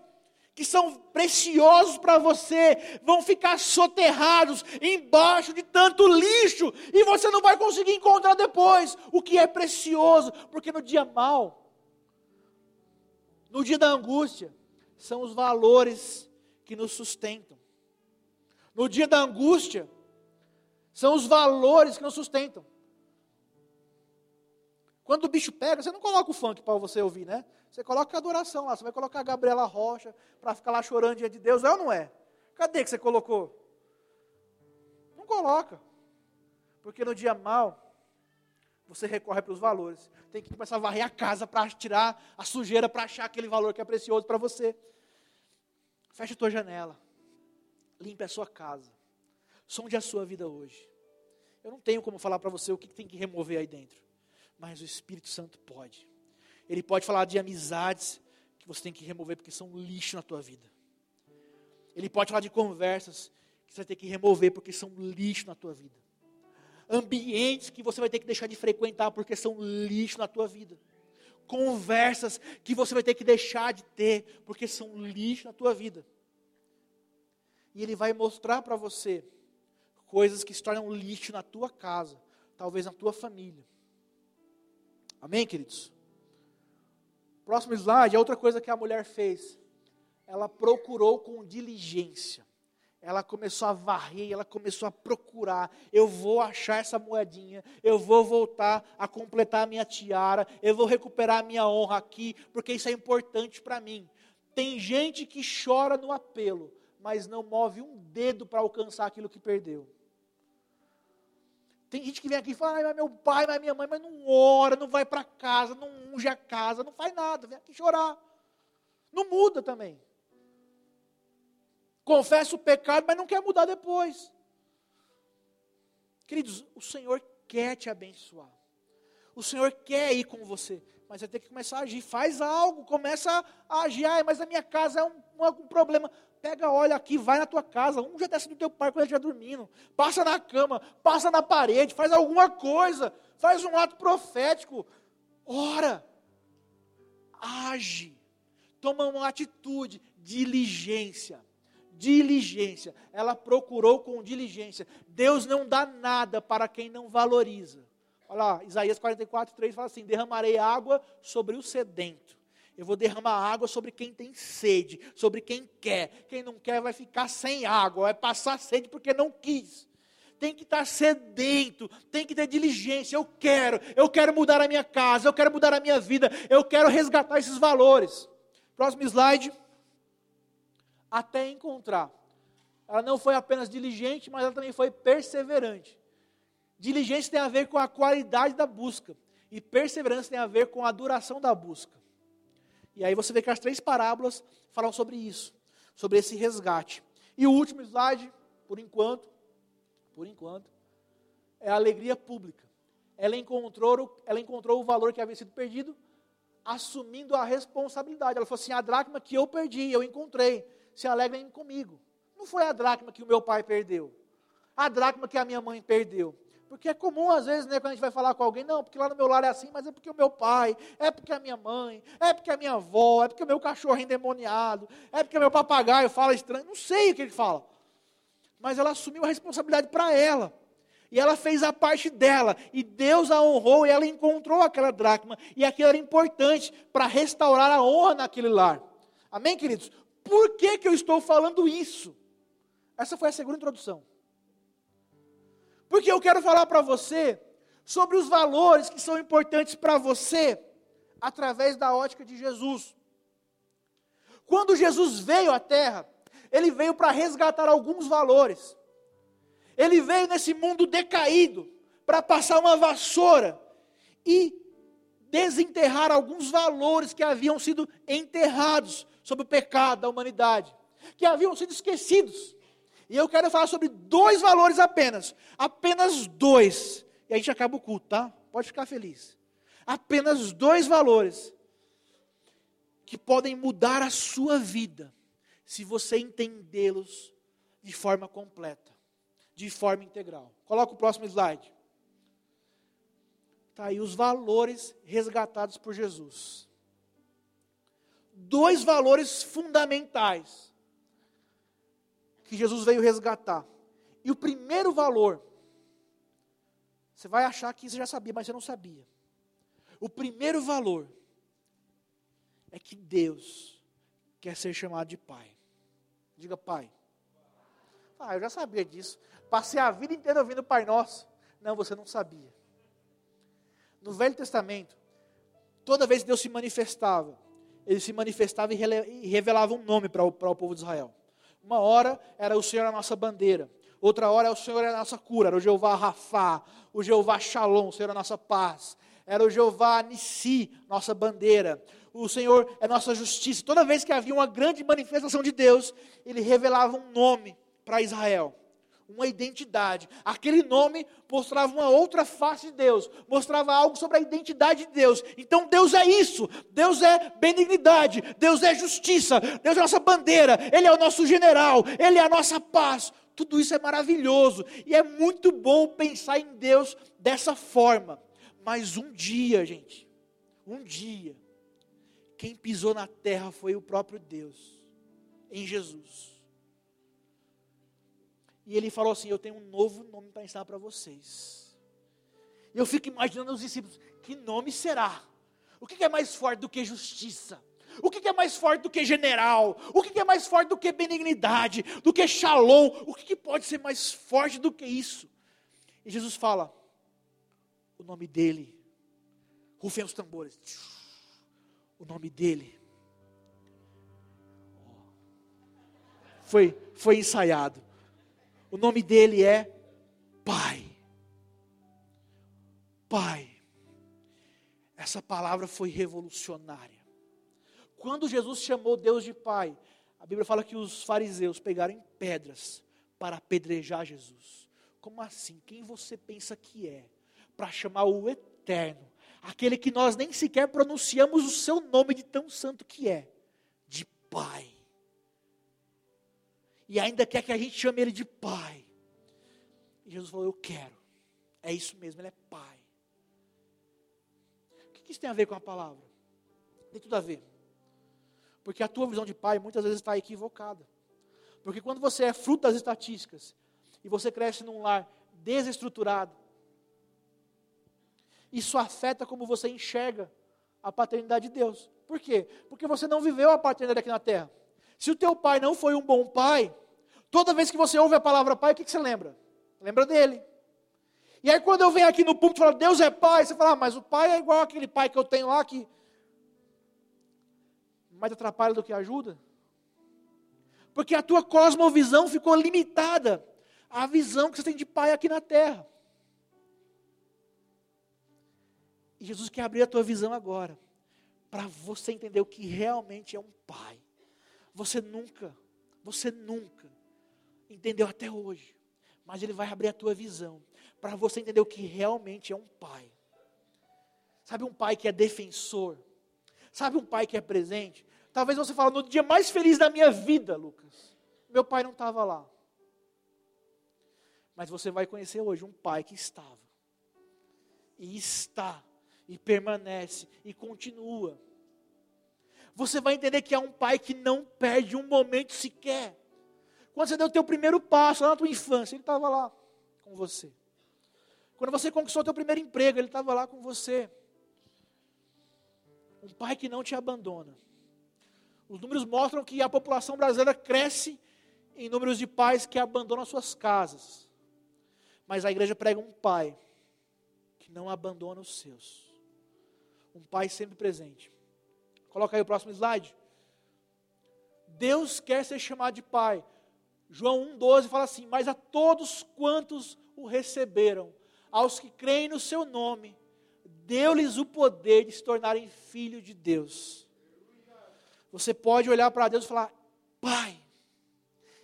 que são preciosos para você, vão ficar soterrados embaixo de tanto lixo, e você não vai conseguir encontrar depois o que é precioso, porque no dia mal, no dia da angústia, são os valores que nos sustentam. No dia da angústia, são os valores que nos sustentam. Quando o bicho pega, você não coloca o funk para você ouvir, né? Você coloca a adoração lá, você vai colocar a Gabriela Rocha para ficar lá chorando diante de Deus, é ou não é? Cadê que você colocou? Não coloca. Porque no dia mal, você recorre para os valores. Tem que começar a varrer a casa para tirar a sujeira, para achar aquele valor que é precioso para você. Feche a tua janela. Limpe a sua casa. Sonde a sua vida hoje. Eu não tenho como falar para você o que tem que remover aí dentro mas o Espírito Santo pode. Ele pode falar de amizades que você tem que remover porque são lixo na tua vida. Ele pode falar de conversas que você vai ter que remover porque são lixo na tua vida. Ambientes que você vai ter que deixar de frequentar porque são lixo na tua vida. Conversas que você vai ter que deixar de ter porque são lixo na tua vida. E ele vai mostrar para você coisas que se tornam lixo na tua casa, talvez na tua família. Amém, queridos? Próximo slide, a outra coisa que a mulher fez. Ela procurou com diligência. Ela começou a varrer, ela começou a procurar. Eu vou achar essa moedinha, eu vou voltar a completar a minha tiara, eu vou recuperar a minha honra aqui, porque isso é importante para mim. Tem gente que chora no apelo, mas não move um dedo para alcançar aquilo que perdeu. Tem gente que vem aqui e fala, mas meu pai, mas minha mãe, mas não ora, não vai para casa, não unge a casa, não faz nada, vem aqui chorar. Não muda também. Confessa o pecado, mas não quer mudar depois. Queridos, o Senhor quer te abençoar. O Senhor quer ir com você, mas vai ter que começar a agir. Faz algo, começa a agir. Mas a minha casa é um, um problema. Pega, olha aqui, vai na tua casa. Um já desce no teu pai quando ele estiver dormindo. Passa na cama, passa na parede, faz alguma coisa. Faz um ato profético. Ora, age. Toma uma atitude, diligência diligência. Ela procurou com diligência. Deus não dá nada para quem não valoriza. Olha lá, Isaías 44, 3 fala assim: derramarei água sobre o sedento. Eu vou derramar água sobre quem tem sede, sobre quem quer. Quem não quer vai ficar sem água, vai passar sede porque não quis. Tem que estar sedento, tem que ter diligência. Eu quero, eu quero mudar a minha casa, eu quero mudar a minha vida, eu quero resgatar esses valores. Próximo slide até encontrar. Ela não foi apenas diligente, mas ela também foi perseverante. Diligência tem a ver com a qualidade da busca, e perseverança tem a ver com a duração da busca. E aí você vê que as três parábolas falam sobre isso, sobre esse resgate. E o último slide, por enquanto, por enquanto, é a alegria pública. Ela encontrou, ela encontrou o valor que havia sido perdido, assumindo a responsabilidade. Ela falou assim: a dracma que eu perdi, eu encontrei se alegrem comigo. Não foi a dracma que o meu pai perdeu. A dracma que a minha mãe perdeu. Porque é comum, às vezes, né, quando a gente vai falar com alguém, não, porque lá no meu lar é assim, mas é porque o meu pai, é porque a minha mãe, é porque a minha avó, é porque o meu cachorro é endemoniado, é porque o meu papagaio fala estranho. Não sei o que ele fala. Mas ela assumiu a responsabilidade para ela. E ela fez a parte dela. E Deus a honrou e ela encontrou aquela dracma. E aquilo era importante para restaurar a honra naquele lar. Amém, queridos? Por que, que eu estou falando isso? Essa foi a segunda introdução. Porque eu quero falar para você sobre os valores que são importantes para você através da ótica de Jesus. Quando Jesus veio à Terra, ele veio para resgatar alguns valores. Ele veio nesse mundo decaído para passar uma vassoura e desenterrar alguns valores que haviam sido enterrados sobre o pecado da humanidade, que haviam sido esquecidos. E eu quero falar sobre dois valores apenas, apenas dois. E a gente acaba o culto, tá? Pode ficar feliz. Apenas dois valores que podem mudar a sua vida, se você entendê-los de forma completa, de forma integral. Coloca o próximo slide. Está aí os valores resgatados por Jesus dois valores fundamentais que Jesus veio resgatar. E o primeiro valor, você vai achar que você já sabia, mas você não sabia. O primeiro valor é que Deus quer ser chamado de Pai. Diga Pai. Ah, eu já sabia disso. Passei a vida inteira ouvindo Pai Nosso. Não, você não sabia. No Velho Testamento, toda vez que Deus se manifestava, ele se manifestava e revelava um nome para o, para o povo de Israel. Uma hora era o Senhor a nossa bandeira, outra hora é o Senhor a nossa cura, era o Jeová Rafá, o Jeová Shalom, o Senhor a nossa paz, era o Jeová Nissi, nossa bandeira, o Senhor é nossa justiça. Toda vez que havia uma grande manifestação de Deus, ele revelava um nome para Israel uma identidade. Aquele nome mostrava uma outra face de Deus, mostrava algo sobre a identidade de Deus. Então Deus é isso, Deus é benignidade, Deus é justiça, Deus é a nossa bandeira, Ele é o nosso general, Ele é a nossa paz. Tudo isso é maravilhoso e é muito bom pensar em Deus dessa forma. Mas um dia, gente, um dia, quem pisou na terra foi o próprio Deus, em Jesus. E ele falou assim: Eu tenho um novo nome para ensinar para vocês. E eu fico imaginando os discípulos: Que nome será? O que é mais forte do que justiça? O que é mais forte do que general? O que é mais forte do que benignidade? Do que shalom? O que pode ser mais forte do que isso? E Jesus fala: O nome dele, rufem os tambores. O nome dele foi, foi ensaiado. O nome dele é Pai. Pai. Essa palavra foi revolucionária. Quando Jesus chamou Deus de Pai, a Bíblia fala que os fariseus pegaram pedras para apedrejar Jesus. Como assim? Quem você pensa que é? para chamar o eterno, aquele que nós nem sequer pronunciamos o seu nome de tão santo que é, de Pai. E ainda quer que a gente chame ele de Pai. E Jesus falou: Eu quero. É isso mesmo, ele é Pai. O que isso tem a ver com a palavra? Tem tudo a ver. Porque a tua visão de pai muitas vezes está equivocada. Porque quando você é fruto das estatísticas e você cresce num lar desestruturado, isso afeta como você enxerga a paternidade de Deus. Por quê? Porque você não viveu a paternidade aqui na terra. Se o teu pai não foi um bom pai, toda vez que você ouve a palavra pai, o que, que você lembra? Lembra dele. E aí quando eu venho aqui no púlpito e falo, Deus é pai, você fala, ah, mas o pai é igual aquele pai que eu tenho lá que mais atrapalha do que ajuda? Porque a tua cosmovisão ficou limitada à visão que você tem de pai aqui na terra. E Jesus quer abrir a tua visão agora, para você entender o que realmente é um pai. Você nunca, você nunca entendeu até hoje, mas Ele vai abrir a tua visão, para você entender o que realmente é um pai. Sabe um pai que é defensor? Sabe um pai que é presente? Talvez você fale, no dia mais feliz da minha vida, Lucas, meu pai não estava lá. Mas você vai conhecer hoje um pai que estava, e está, e permanece, e continua. Você vai entender que é um pai que não perde um momento sequer. Quando você deu o teu primeiro passo lá na tua infância, ele estava lá com você. Quando você conquistou o teu primeiro emprego, ele estava lá com você. Um pai que não te abandona. Os números mostram que a população brasileira cresce em números de pais que abandonam suas casas. Mas a igreja prega um pai que não abandona os seus. Um pai sempre presente. Coloca aí o próximo slide. Deus quer ser chamado de pai. João 1,12 fala assim: Mas a todos quantos o receberam, aos que creem no seu nome, deu-lhes o poder de se tornarem filhos de Deus você pode olhar para Deus e falar: Pai,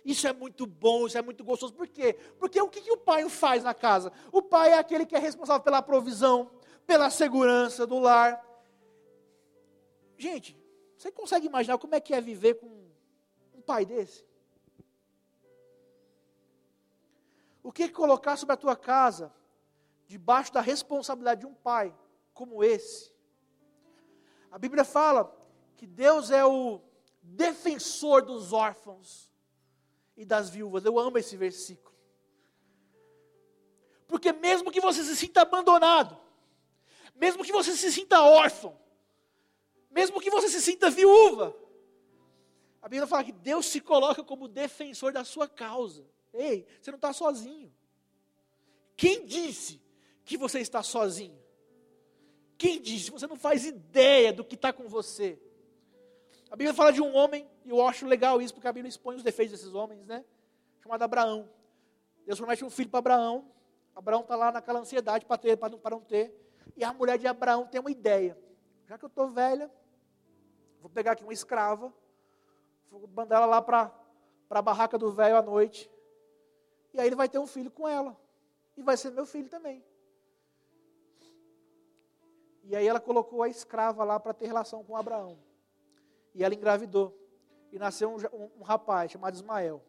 isso é muito bom, isso é muito gostoso. Por quê? Porque o que, que o pai faz na casa? O pai é aquele que é responsável pela provisão, pela segurança do lar. Gente, você consegue imaginar como é que é viver com um pai desse? O que colocar sobre a tua casa, debaixo da responsabilidade de um pai como esse? A Bíblia fala que Deus é o defensor dos órfãos e das viúvas. Eu amo esse versículo. Porque mesmo que você se sinta abandonado, mesmo que você se sinta órfão, mesmo que você se sinta viúva, a Bíblia fala que Deus se coloca como defensor da sua causa. Ei, você não está sozinho. Quem disse que você está sozinho? Quem disse? Você não faz ideia do que está com você. A Bíblia fala de um homem, e eu acho legal isso, porque a Bíblia expõe os defeitos desses homens, né? Chamado Abraão. Deus promete um filho para Abraão. Abraão está lá naquela ansiedade para ter, para não, para não ter. E a mulher de Abraão tem uma ideia. Já que eu estou velha, vou pegar aqui uma escrava, vou mandar ela lá para a barraca do velho à noite. E aí ele vai ter um filho com ela. E vai ser meu filho também. E aí ela colocou a escrava lá para ter relação com Abraão. E ela engravidou. E nasceu um, um, um rapaz chamado Ismael.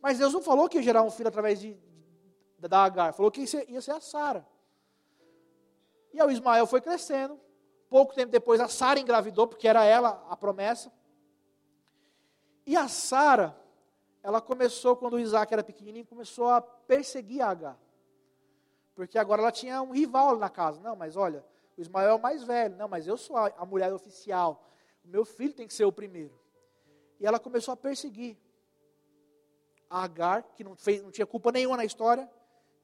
Mas Deus não falou que ia gerar um filho através de, de da Agar. Falou que ia ser, ia ser a Sara. E o Ismael foi crescendo. Pouco tempo depois a Sara engravidou, porque era ela a promessa. E a Sara, ela começou, quando o Isaac era pequenininho, começou a perseguir a Agar. Porque agora ela tinha um rival na casa. Não, mas olha, o Ismael é o mais velho. Não, mas eu sou a, a mulher oficial meu filho tem que ser o primeiro. E ela começou a perseguir a Agar, que não, fez, não tinha culpa nenhuma na história,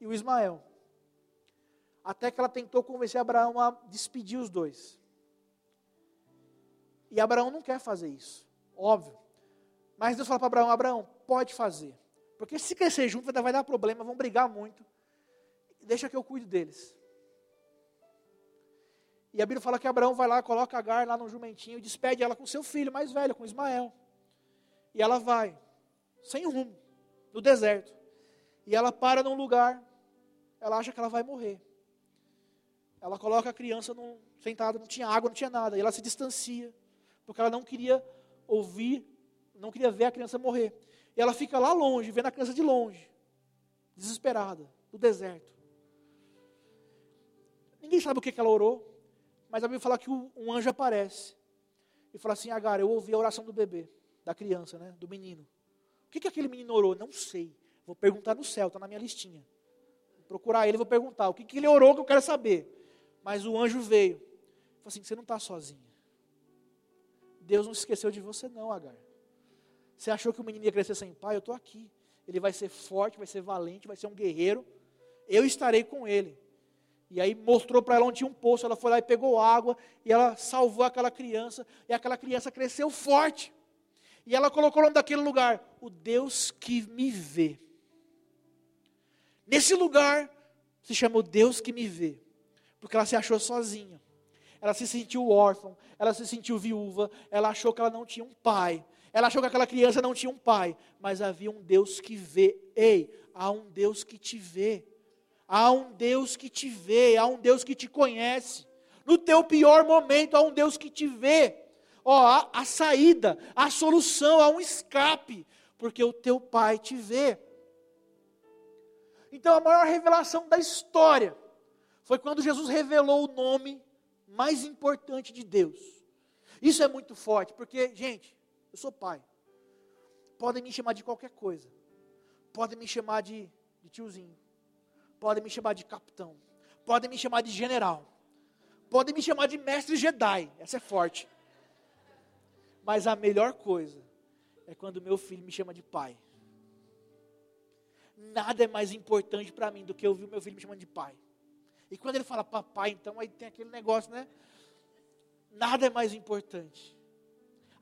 e o Ismael. Até que ela tentou convencer Abraão a despedir os dois. E Abraão não quer fazer isso, óbvio. Mas Deus fala para Abraão: Abraão, pode fazer. Porque se crescer junto vai dar problema, vão brigar muito. Deixa que eu cuido deles. E a Bíblia fala que Abraão vai lá, coloca Agar lá no jumentinho, despede ela com seu filho mais velho, com Ismael. E ela vai, sem rumo, no deserto. E ela para num lugar, ela acha que ela vai morrer. ela coloca a criança no, sentada, não tinha água, não tinha nada, e ela se distancia, porque ela não queria ouvir, não queria ver a criança morrer. E ela fica lá longe, vendo a criança de longe, desesperada, no deserto. Ninguém sabe o que, que ela orou, mas a Bíblia fala que um anjo aparece e fala assim: Agar, eu ouvi a oração do bebê, da criança, né, do menino. O que, que aquele menino orou? Não sei. Vou perguntar no céu, está na minha listinha. Vou procurar ele, vou perguntar o que, que ele orou que eu quero saber. Mas o anjo veio. Falou assim: você não está sozinha. Deus não se esqueceu de você, não, Agar. Você achou que o menino ia crescer sem pai? Eu estou aqui. Ele vai ser forte, vai ser valente, vai ser um guerreiro. Eu estarei com ele. E aí mostrou para ela onde tinha um poço. Ela foi lá e pegou água. E ela salvou aquela criança. E aquela criança cresceu forte. E ela colocou o nome daquele lugar: O Deus que me vê. Nesse lugar se chamou Deus que me vê. Porque ela se achou sozinha. Ela se sentiu órfã. Ela se sentiu viúva. Ela achou que ela não tinha um pai. Ela achou que aquela criança não tinha um pai, mas havia um Deus que vê. Ei, há um Deus que te vê. Há um Deus que te vê, há um Deus que te conhece. No teu pior momento, há um Deus que te vê. Ó, há a saída, a solução, há um escape, porque o teu pai te vê. Então, a maior revelação da história foi quando Jesus revelou o nome mais importante de Deus. Isso é muito forte, porque, gente, eu sou pai. Podem me chamar de qualquer coisa. Podem me chamar de, de tiozinho. Podem me chamar de capitão. Podem me chamar de general. Podem me chamar de mestre Jedi. Essa é forte. Mas a melhor coisa é quando meu filho me chama de pai. Nada é mais importante para mim do que ouvir meu filho me chamando de pai. E quando ele fala papai, então aí tem aquele negócio, né? Nada é mais importante.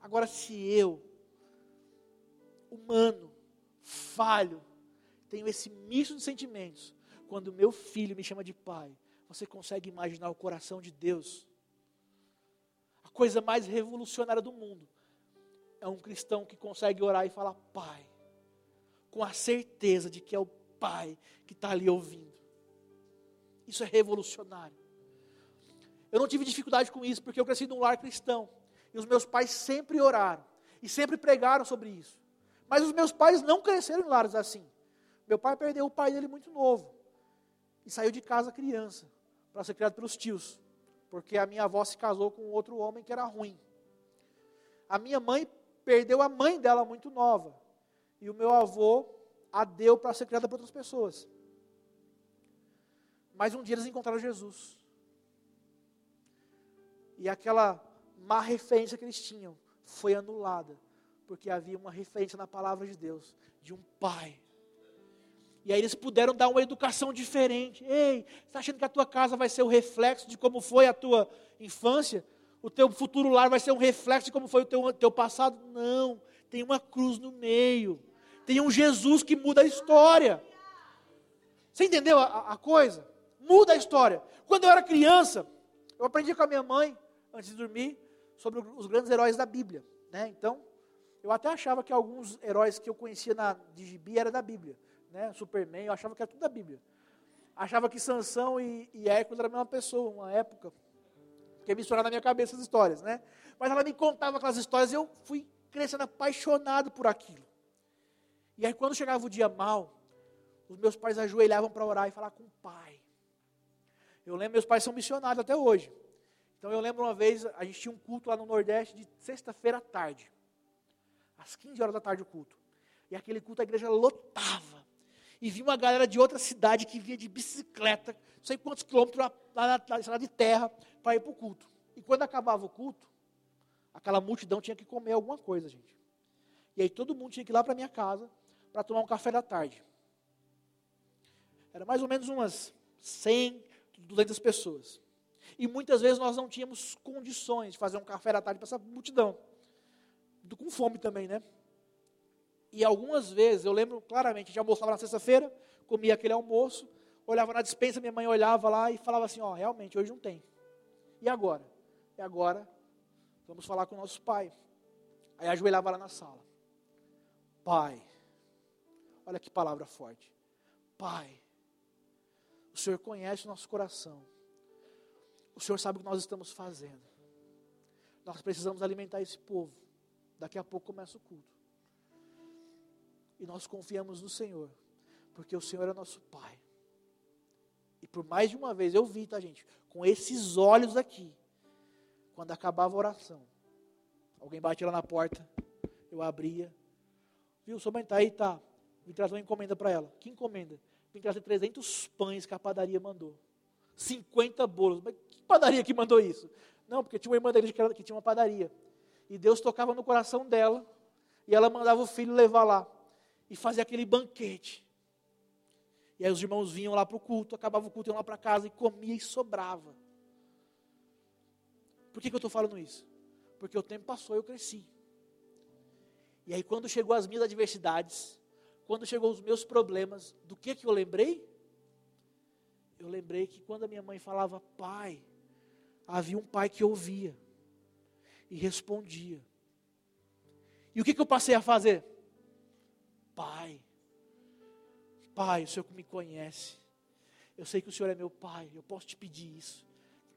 Agora, se eu, humano, falho, tenho esse misto de sentimentos, quando meu filho me chama de pai, você consegue imaginar o coração de Deus? A coisa mais revolucionária do mundo é um cristão que consegue orar e falar pai, com a certeza de que é o pai que está ali ouvindo. Isso é revolucionário. Eu não tive dificuldade com isso, porque eu cresci num lar cristão. E os meus pais sempre oraram e sempre pregaram sobre isso. Mas os meus pais não cresceram em lares assim. Meu pai perdeu o pai dele muito novo e saiu de casa criança para ser criado pelos tios, porque a minha avó se casou com outro homem que era ruim. A minha mãe perdeu a mãe dela muito nova e o meu avô a deu para ser criada por outras pessoas. Mas um dia eles encontraram Jesus. E aquela má referência que eles tinham foi anulada, porque havia uma referência na palavra de Deus, de um pai. E aí eles puderam dar uma educação diferente. Ei, está achando que a tua casa vai ser o reflexo de como foi a tua infância? O teu futuro lar vai ser um reflexo de como foi o teu, teu passado? Não, tem uma cruz no meio. Tem um Jesus que muda a história. Você entendeu a, a coisa? Muda a história. Quando eu era criança, eu aprendi com a minha mãe, antes de dormir, sobre os grandes heróis da Bíblia. Né? Então, eu até achava que alguns heróis que eu conhecia na, de gibi era da Bíblia. Né? Superman, eu achava que era tudo da Bíblia. Achava que Sansão e, e Hércules eram a mesma pessoa, uma época. Porque misturava na minha cabeça as histórias, né? Mas ela me contava aquelas histórias e eu fui crescendo apaixonado por aquilo. E aí quando chegava o dia mal, os meus pais ajoelhavam para orar e falar com o pai. Eu lembro, meus pais são missionários até hoje. Então eu lembro uma vez, a gente tinha um culto lá no Nordeste de sexta-feira à tarde. Às 15 horas da tarde o culto. E aquele culto a igreja lotava. E vi uma galera de outra cidade que via de bicicleta, não sei quantos quilômetros lá, lá na estrada de terra, para ir para o culto. E quando acabava o culto, aquela multidão tinha que comer alguma coisa, gente. E aí todo mundo tinha que ir lá para minha casa para tomar um café da tarde. Era mais ou menos umas 100, 200 pessoas. E muitas vezes nós não tínhamos condições de fazer um café da tarde para essa multidão. Com fome também, né? E algumas vezes, eu lembro claramente, já almoçava na sexta-feira, comia aquele almoço, olhava na dispensa, minha mãe olhava lá e falava assim, ó, oh, realmente, hoje não tem. E agora? E agora, vamos falar com o nosso pai. Aí ajoelhava lá na sala. Pai, olha que palavra forte. Pai, o Senhor conhece o nosso coração. O Senhor sabe o que nós estamos fazendo. Nós precisamos alimentar esse povo. Daqui a pouco começa o culto. E nós confiamos no Senhor, porque o Senhor é nosso Pai. E por mais de uma vez eu vi, tá, gente? Com esses olhos aqui, quando acabava a oração, alguém batia lá na porta, eu abria. Viu, sua mãe está aí, tá. Vim trazer uma encomenda para ela. Que encomenda? Vim trazer 300 pães que a padaria mandou. 50 bolos. Mas que padaria que mandou isso? Não, porque tinha uma irmã da igreja que, tinha uma padaria. E Deus tocava no coração dela. E ela mandava o filho levar lá. E fazer aquele banquete. E aí os irmãos vinham lá para o culto, acabava o culto, iam lá para casa e comia e sobrava. Por que, que eu estou falando isso? Porque o tempo passou e eu cresci. E aí quando chegou as minhas adversidades, quando chegou os meus problemas, do que que eu lembrei? Eu lembrei que quando a minha mãe falava pai, havia um pai que ouvia e respondia. E o que, que eu passei a fazer? Pai, Pai, o Senhor me conhece. Eu sei que o Senhor é meu Pai, eu posso te pedir isso.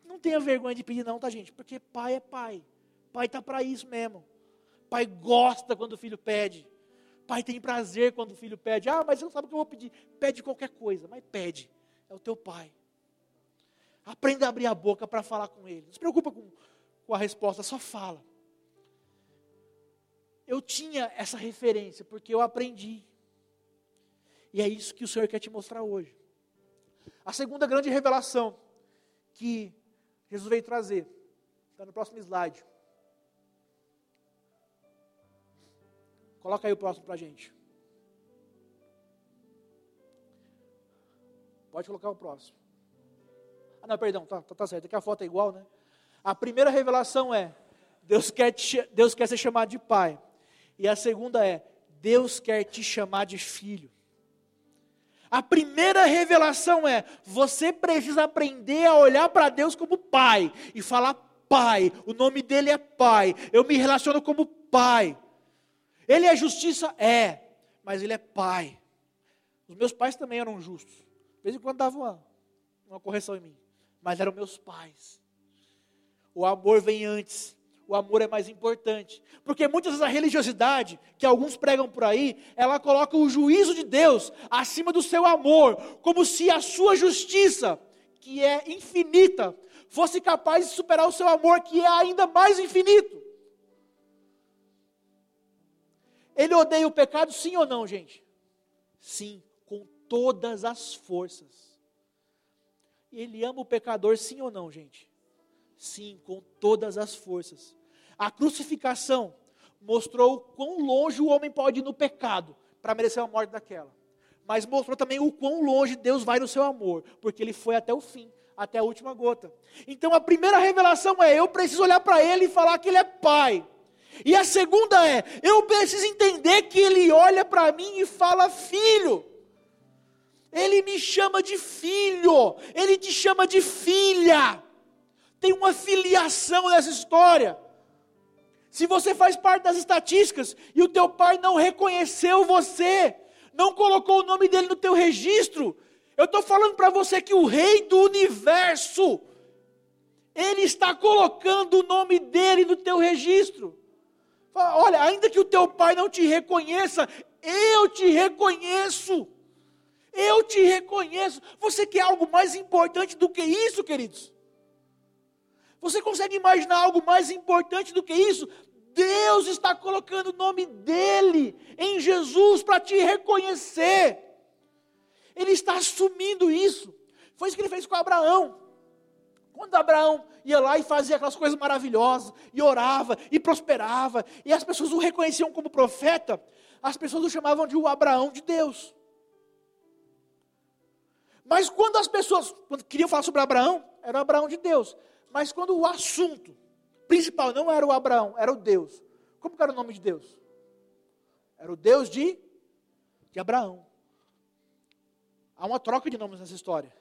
Não tenha vergonha de pedir, não, tá, gente? Porque Pai é Pai. Pai está para isso mesmo. Pai gosta quando o filho pede. Pai tem prazer quando o filho pede. Ah, mas você não sabe o que eu vou pedir. Pede qualquer coisa, mas pede. É o teu pai. Aprenda a abrir a boca para falar com ele. Não se preocupa com, com a resposta, só fala. Eu tinha essa referência, porque eu aprendi. E é isso que o Senhor quer te mostrar hoje. A segunda grande revelação que Jesus veio trazer, está no próximo slide. Coloca aí o próximo para a gente. Pode colocar o próximo. Ah, não, perdão, tá, tá, tá certo. Aqui a foto é igual, né? A primeira revelação é: Deus quer, te, Deus quer ser chamado de pai. E a segunda é: Deus quer te chamar de filho. A primeira revelação é: você precisa aprender a olhar para Deus como pai e falar pai. O nome dele é pai. Eu me relaciono como pai. Ele é justiça? É, mas ele é pai. Os meus pais também eram justos. Vez em quando dava uma, uma correção em mim, mas eram meus pais. O amor vem antes. O amor é mais importante. Porque muitas vezes a religiosidade, que alguns pregam por aí, ela coloca o juízo de Deus acima do seu amor, como se a sua justiça, que é infinita, fosse capaz de superar o seu amor, que é ainda mais infinito. Ele odeia o pecado, sim ou não, gente? Sim, todas as forças. Ele ama o pecador, sim ou não, gente? Sim, com todas as forças. A crucificação mostrou quão longe o homem pode ir no pecado para merecer a morte daquela. Mas mostrou também o quão longe Deus vai no seu amor, porque ele foi até o fim, até a última gota. Então a primeira revelação é: eu preciso olhar para ele e falar que ele é pai. E a segunda é: eu preciso entender que Ele olha para mim e fala, filho. Ele me chama de filho, Ele te chama de filha. Tem uma filiação nessa história. Se você faz parte das estatísticas e o teu pai não reconheceu você, não colocou o nome dele no teu registro, eu estou falando para você que o rei do universo, ele está colocando o nome dele no teu registro. Olha, ainda que o teu pai não te reconheça, eu te reconheço. Eu te reconheço. Você quer algo mais importante do que isso, queridos? Você consegue imaginar algo mais importante do que isso? Deus está colocando o nome dele em Jesus para te reconhecer. Ele está assumindo isso. Foi isso que ele fez com Abraão. Quando Abraão ia lá e fazia aquelas coisas maravilhosas, e orava, e prosperava, e as pessoas o reconheciam como profeta, as pessoas o chamavam de o Abraão de Deus. Mas quando as pessoas quando queriam falar sobre Abraão, era o Abraão de Deus. Mas quando o assunto principal não era o Abraão, era o Deus. Como era o nome de Deus? Era o Deus de, de Abraão. Há uma troca de nomes nessa história.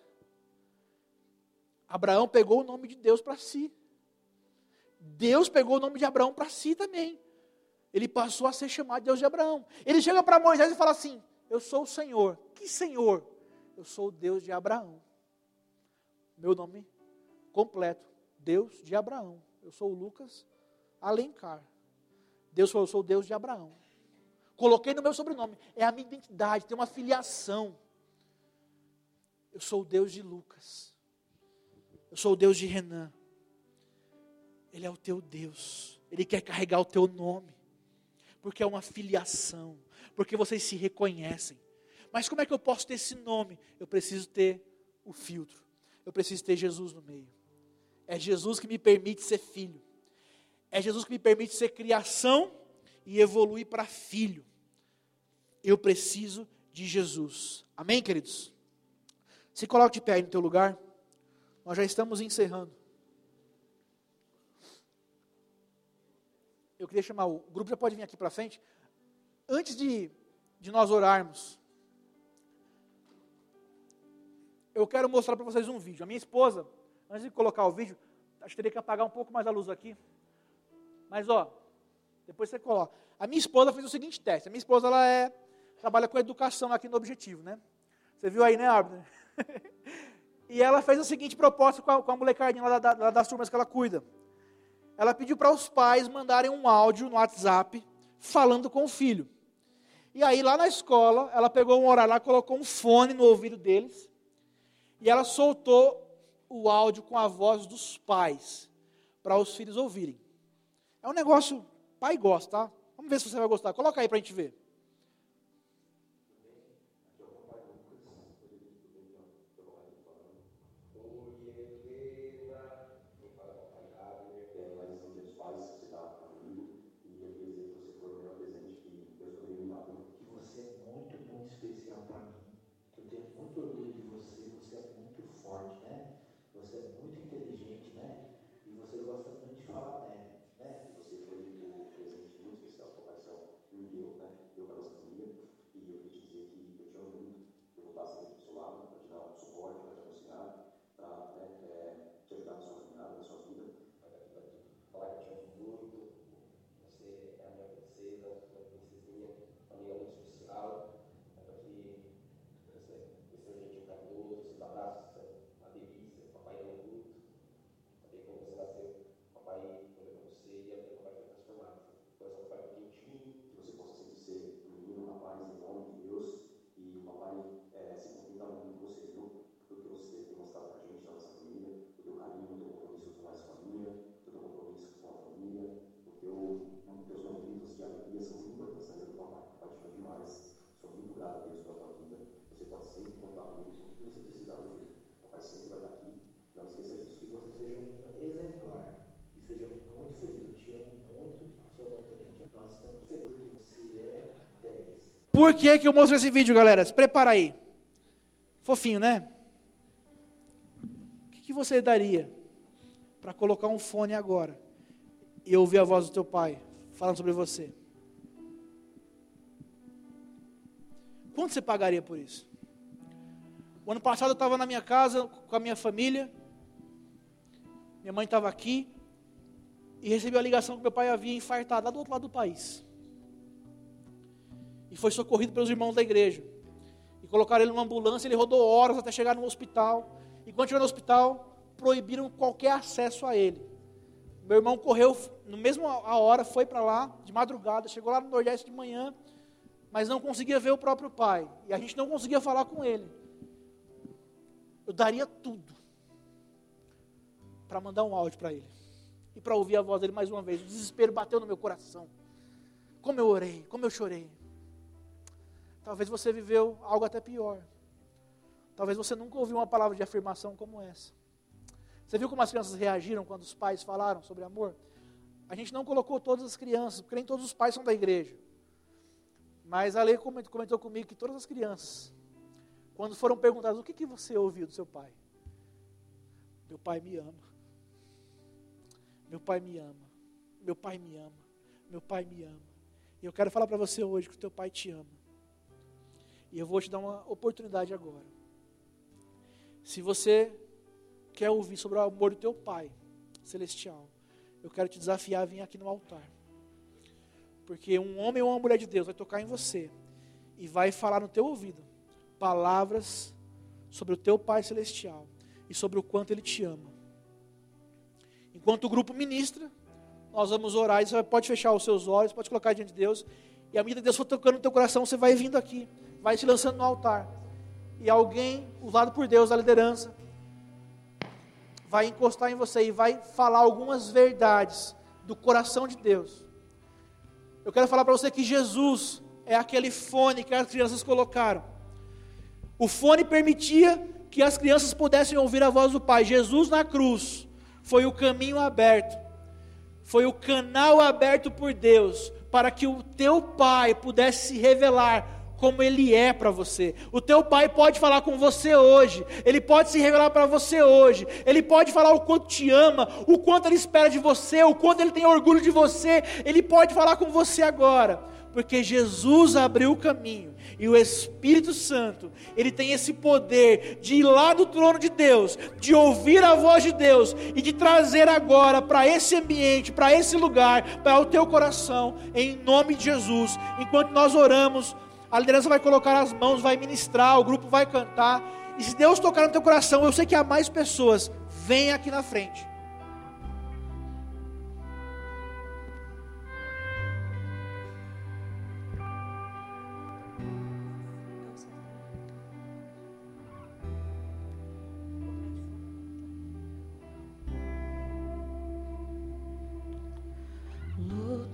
Abraão pegou o nome de Deus para si. Deus pegou o nome de Abraão para si também. Ele passou a ser chamado Deus de Abraão. Ele chega para Moisés e fala assim: Eu sou o Senhor. Que Senhor? Eu sou o Deus de Abraão. Meu nome completo. Deus de Abraão. Eu sou o Lucas Alencar. Deus falou, eu sou o Deus de Abraão. Coloquei no meu sobrenome. É a minha identidade, tem uma filiação. Eu sou o Deus de Lucas. Eu sou o Deus de Renan. Ele é o teu Deus. Ele quer carregar o teu nome. Porque é uma filiação. Porque vocês se reconhecem. Mas como é que eu posso ter esse nome? Eu preciso ter o filtro. Eu preciso ter Jesus no meio. É Jesus que me permite ser filho. É Jesus que me permite ser criação e evoluir para filho. Eu preciso de Jesus. Amém, queridos? Se coloque de pé aí no teu lugar. Nós já estamos encerrando. Eu queria chamar o, o grupo, já pode vir aqui para frente. Antes de, de nós orarmos, eu quero mostrar para vocês um vídeo. A minha esposa, antes de colocar o vídeo, acho que teria que apagar um pouco mais a luz aqui. Mas ó, depois você coloca. A minha esposa fez o seguinte teste. A minha esposa ela é trabalha com educação aqui no Objetivo, né? Você viu aí, né, Abner? e ela fez o seguinte proposta com a, com a molecadinha lá, da, lá das turmas que ela cuida. Ela pediu para os pais mandarem um áudio no WhatsApp falando com o filho. E aí, lá na escola, ela pegou um horário lá, colocou um fone no ouvido deles. E ela soltou o áudio com a voz dos pais, para os filhos ouvirem. É um negócio, pai gosta, tá? Vamos ver se você vai gostar. Coloca aí para a gente ver. Por que, que eu mostro esse vídeo, galera? Se prepara aí. Fofinho, né? O que, que você daria para colocar um fone agora e ouvir a voz do teu pai falando sobre você? Quanto você pagaria por isso? O ano passado eu estava na minha casa com a minha família. Minha mãe estava aqui. E recebi a ligação que meu pai havia infartado lá do outro lado do país e foi socorrido pelos irmãos da igreja. E colocaram ele numa ambulância, ele rodou horas até chegar no hospital. E quando chegou no hospital, proibiram qualquer acesso a ele. Meu irmão correu, no mesmo a hora, foi para lá, de madrugada, chegou lá no Nordeste de manhã, mas não conseguia ver o próprio pai. E a gente não conseguia falar com ele. Eu daria tudo para mandar um áudio para ele. E para ouvir a voz dele mais uma vez. O desespero bateu no meu coração. Como eu orei, como eu chorei. Talvez você viveu algo até pior. Talvez você nunca ouviu uma palavra de afirmação como essa. Você viu como as crianças reagiram quando os pais falaram sobre amor? A gente não colocou todas as crianças, porque nem todos os pais são da igreja. Mas a lei comentou comigo que todas as crianças, quando foram perguntadas o que, que você ouviu do seu pai? Meu pai me ama. Meu pai me ama. Meu pai me ama. Meu pai me ama. E eu quero falar para você hoje que o teu pai te ama. E eu vou te dar uma oportunidade agora. Se você quer ouvir sobre o amor do teu Pai celestial, eu quero te desafiar a vir aqui no altar. Porque um homem ou uma mulher de Deus vai tocar em você e vai falar no teu ouvido palavras sobre o teu Pai celestial e sobre o quanto ele te ama. Enquanto o grupo ministra, nós vamos orar. E você pode fechar os seus olhos, pode colocar diante de Deus. E à medida que Deus for tocando no teu coração, você vai vindo aqui, vai se lançando no altar. E alguém, usado por Deus, a liderança, vai encostar em você e vai falar algumas verdades do coração de Deus. Eu quero falar para você que Jesus é aquele fone que as crianças colocaram. O fone permitia que as crianças pudessem ouvir a voz do Pai. Jesus na cruz foi o caminho aberto, foi o canal aberto por Deus para que o teu Pai pudesse se revelar como Ele é para você. O teu pai pode falar com você hoje, ele pode se revelar para você hoje, ele pode falar o quanto te ama, o quanto ele espera de você, o quanto ele tem orgulho de você, ele pode falar com você agora, porque Jesus abriu o caminho e o Espírito Santo, ele tem esse poder de ir lá do trono de Deus, de ouvir a voz de Deus e de trazer agora para esse ambiente, para esse lugar, para o teu coração, em nome de Jesus. Enquanto nós oramos, a liderança vai colocar as mãos, vai ministrar, o grupo vai cantar. E se Deus tocar no teu coração, eu sei que há mais pessoas, vem aqui na frente.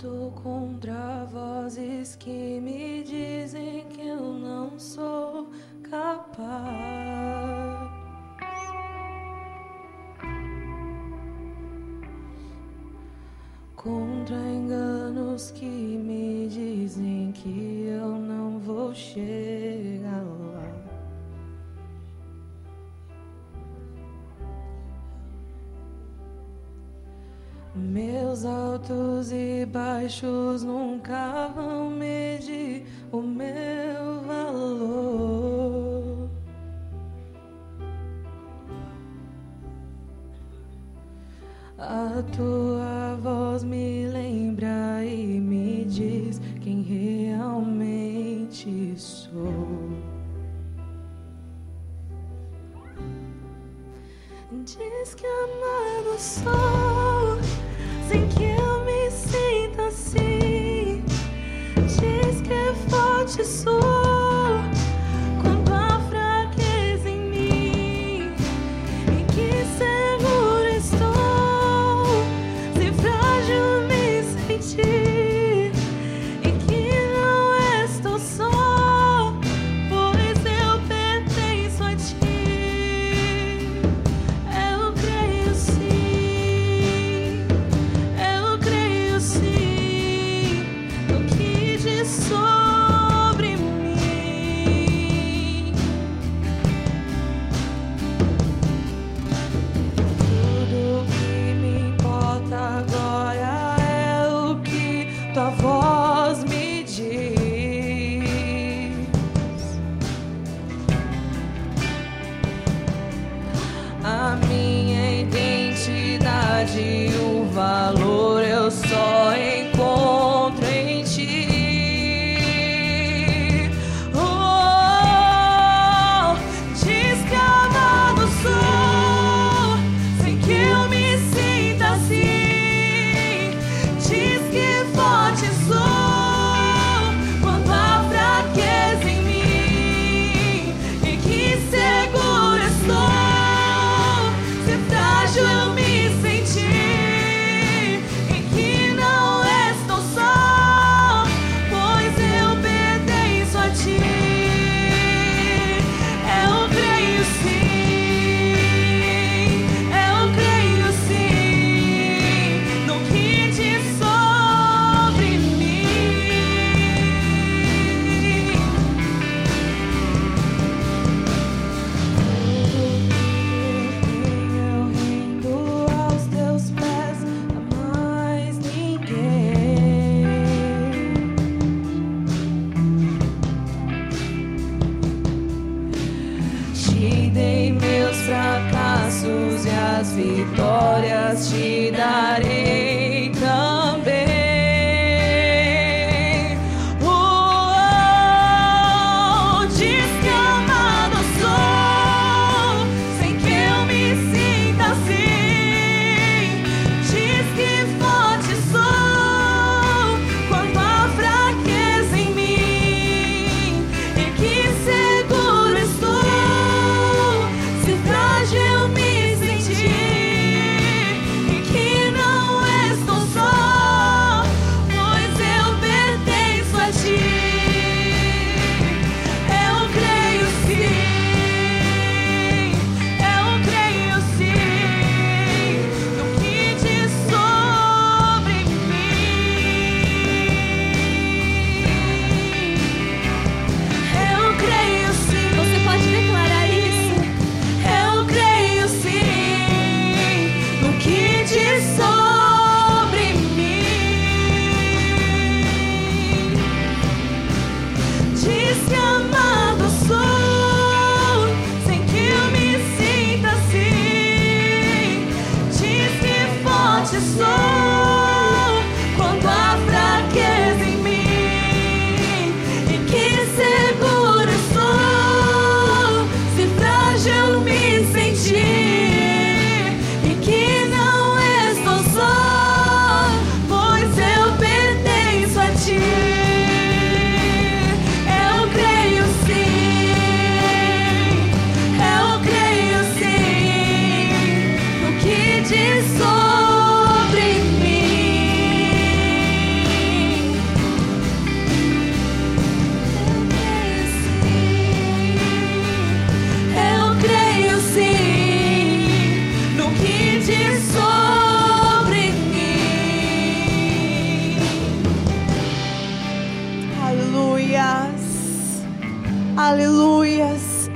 Luto contra vozes que me dizem que eu não sou capaz. Contra enganos que me dizem que eu não vou chegar lá. Meus altos e baixos nunca vão medir o meu valor. A tua voz me lembra e me diz quem realmente sou. Diz que amado sou, sem as vitórias te darei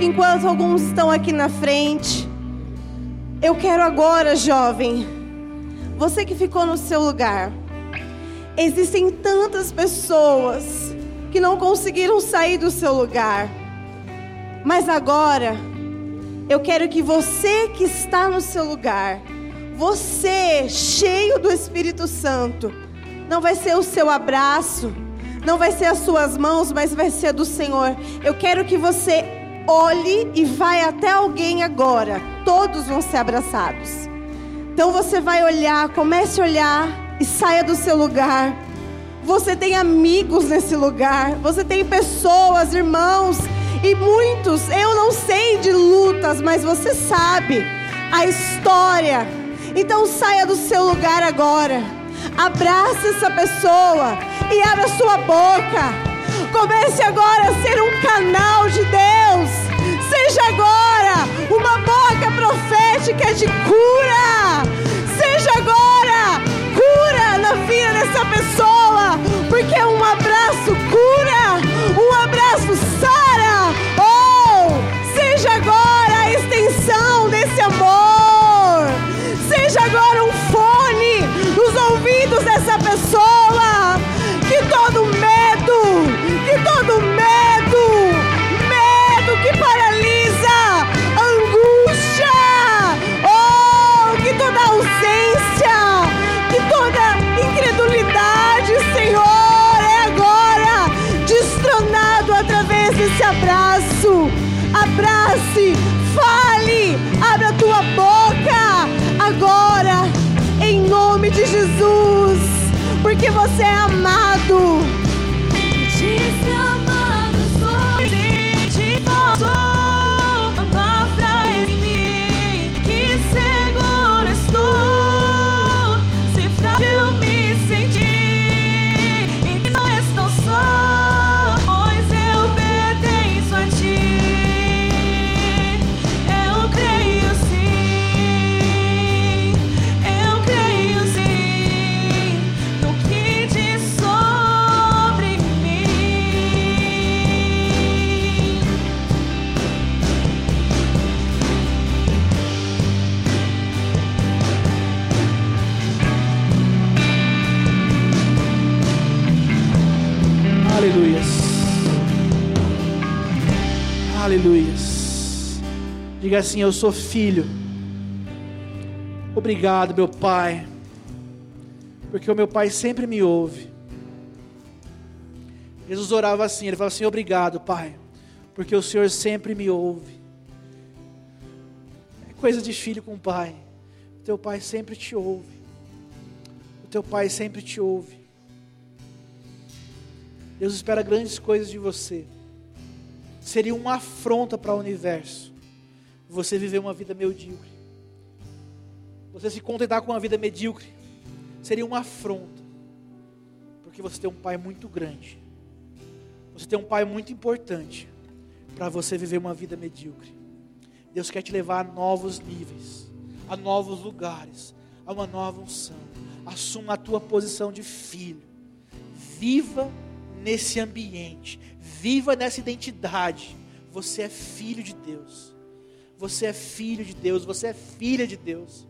enquanto alguns estão aqui na frente, eu quero agora, jovem, você que ficou no seu lugar. Existem tantas pessoas que não conseguiram sair do seu lugar. Mas agora, eu quero que você que está no seu lugar, você cheio do Espírito Santo, não vai ser o seu abraço, não vai ser as suas mãos, mas vai ser do Senhor. Eu quero que você olhe e vai até alguém agora. Todos vão ser abraçados. Então você vai olhar, comece a olhar e saia do seu lugar. Você tem amigos nesse lugar, você tem pessoas, irmãos e muitos. Eu não sei de lutas, mas você sabe a história. Então saia do seu lugar agora. Abrace essa pessoa e abra sua boca. Comece agora a ser um canal de Deus. Seja agora uma boca profética de cura. Seja agora cura na vida dessa pessoa, porque um abraço cura, um abraço sara. Diga assim: Eu sou filho. Obrigado, meu Pai, porque o meu Pai sempre me ouve. Jesus orava assim: Ele falava assim: Obrigado, Pai, porque o Senhor sempre me ouve. É coisa de filho com pai. O teu pai sempre te ouve. O teu pai sempre te ouve. Deus espera grandes coisas de você. Seria uma afronta para o universo você viver uma vida medíocre. Você se contentar com uma vida medíocre seria uma afronta. Porque você tem um pai muito grande. Você tem um pai muito importante para você viver uma vida medíocre. Deus quer te levar a novos níveis, a novos lugares, a uma nova unção. Assuma a tua posição de filho. Viva nesse ambiente. Viva nessa identidade. Você é filho de Deus. Você é filho de Deus. Você é filha de Deus.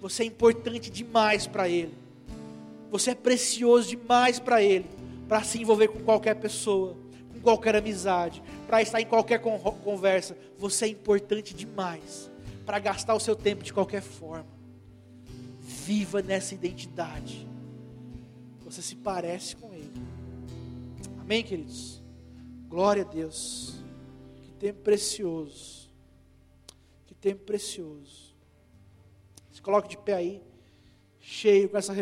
Você é importante demais para Ele. Você é precioso demais para Ele. Para se envolver com qualquer pessoa, com qualquer amizade, para estar em qualquer con- conversa. Você é importante demais para gastar o seu tempo de qualquer forma. Viva nessa identidade. Você se parece com Ele. Amém, queridos? Glória a Deus. Que tempo precioso. Tempo precioso. Se coloque de pé aí, cheio com essa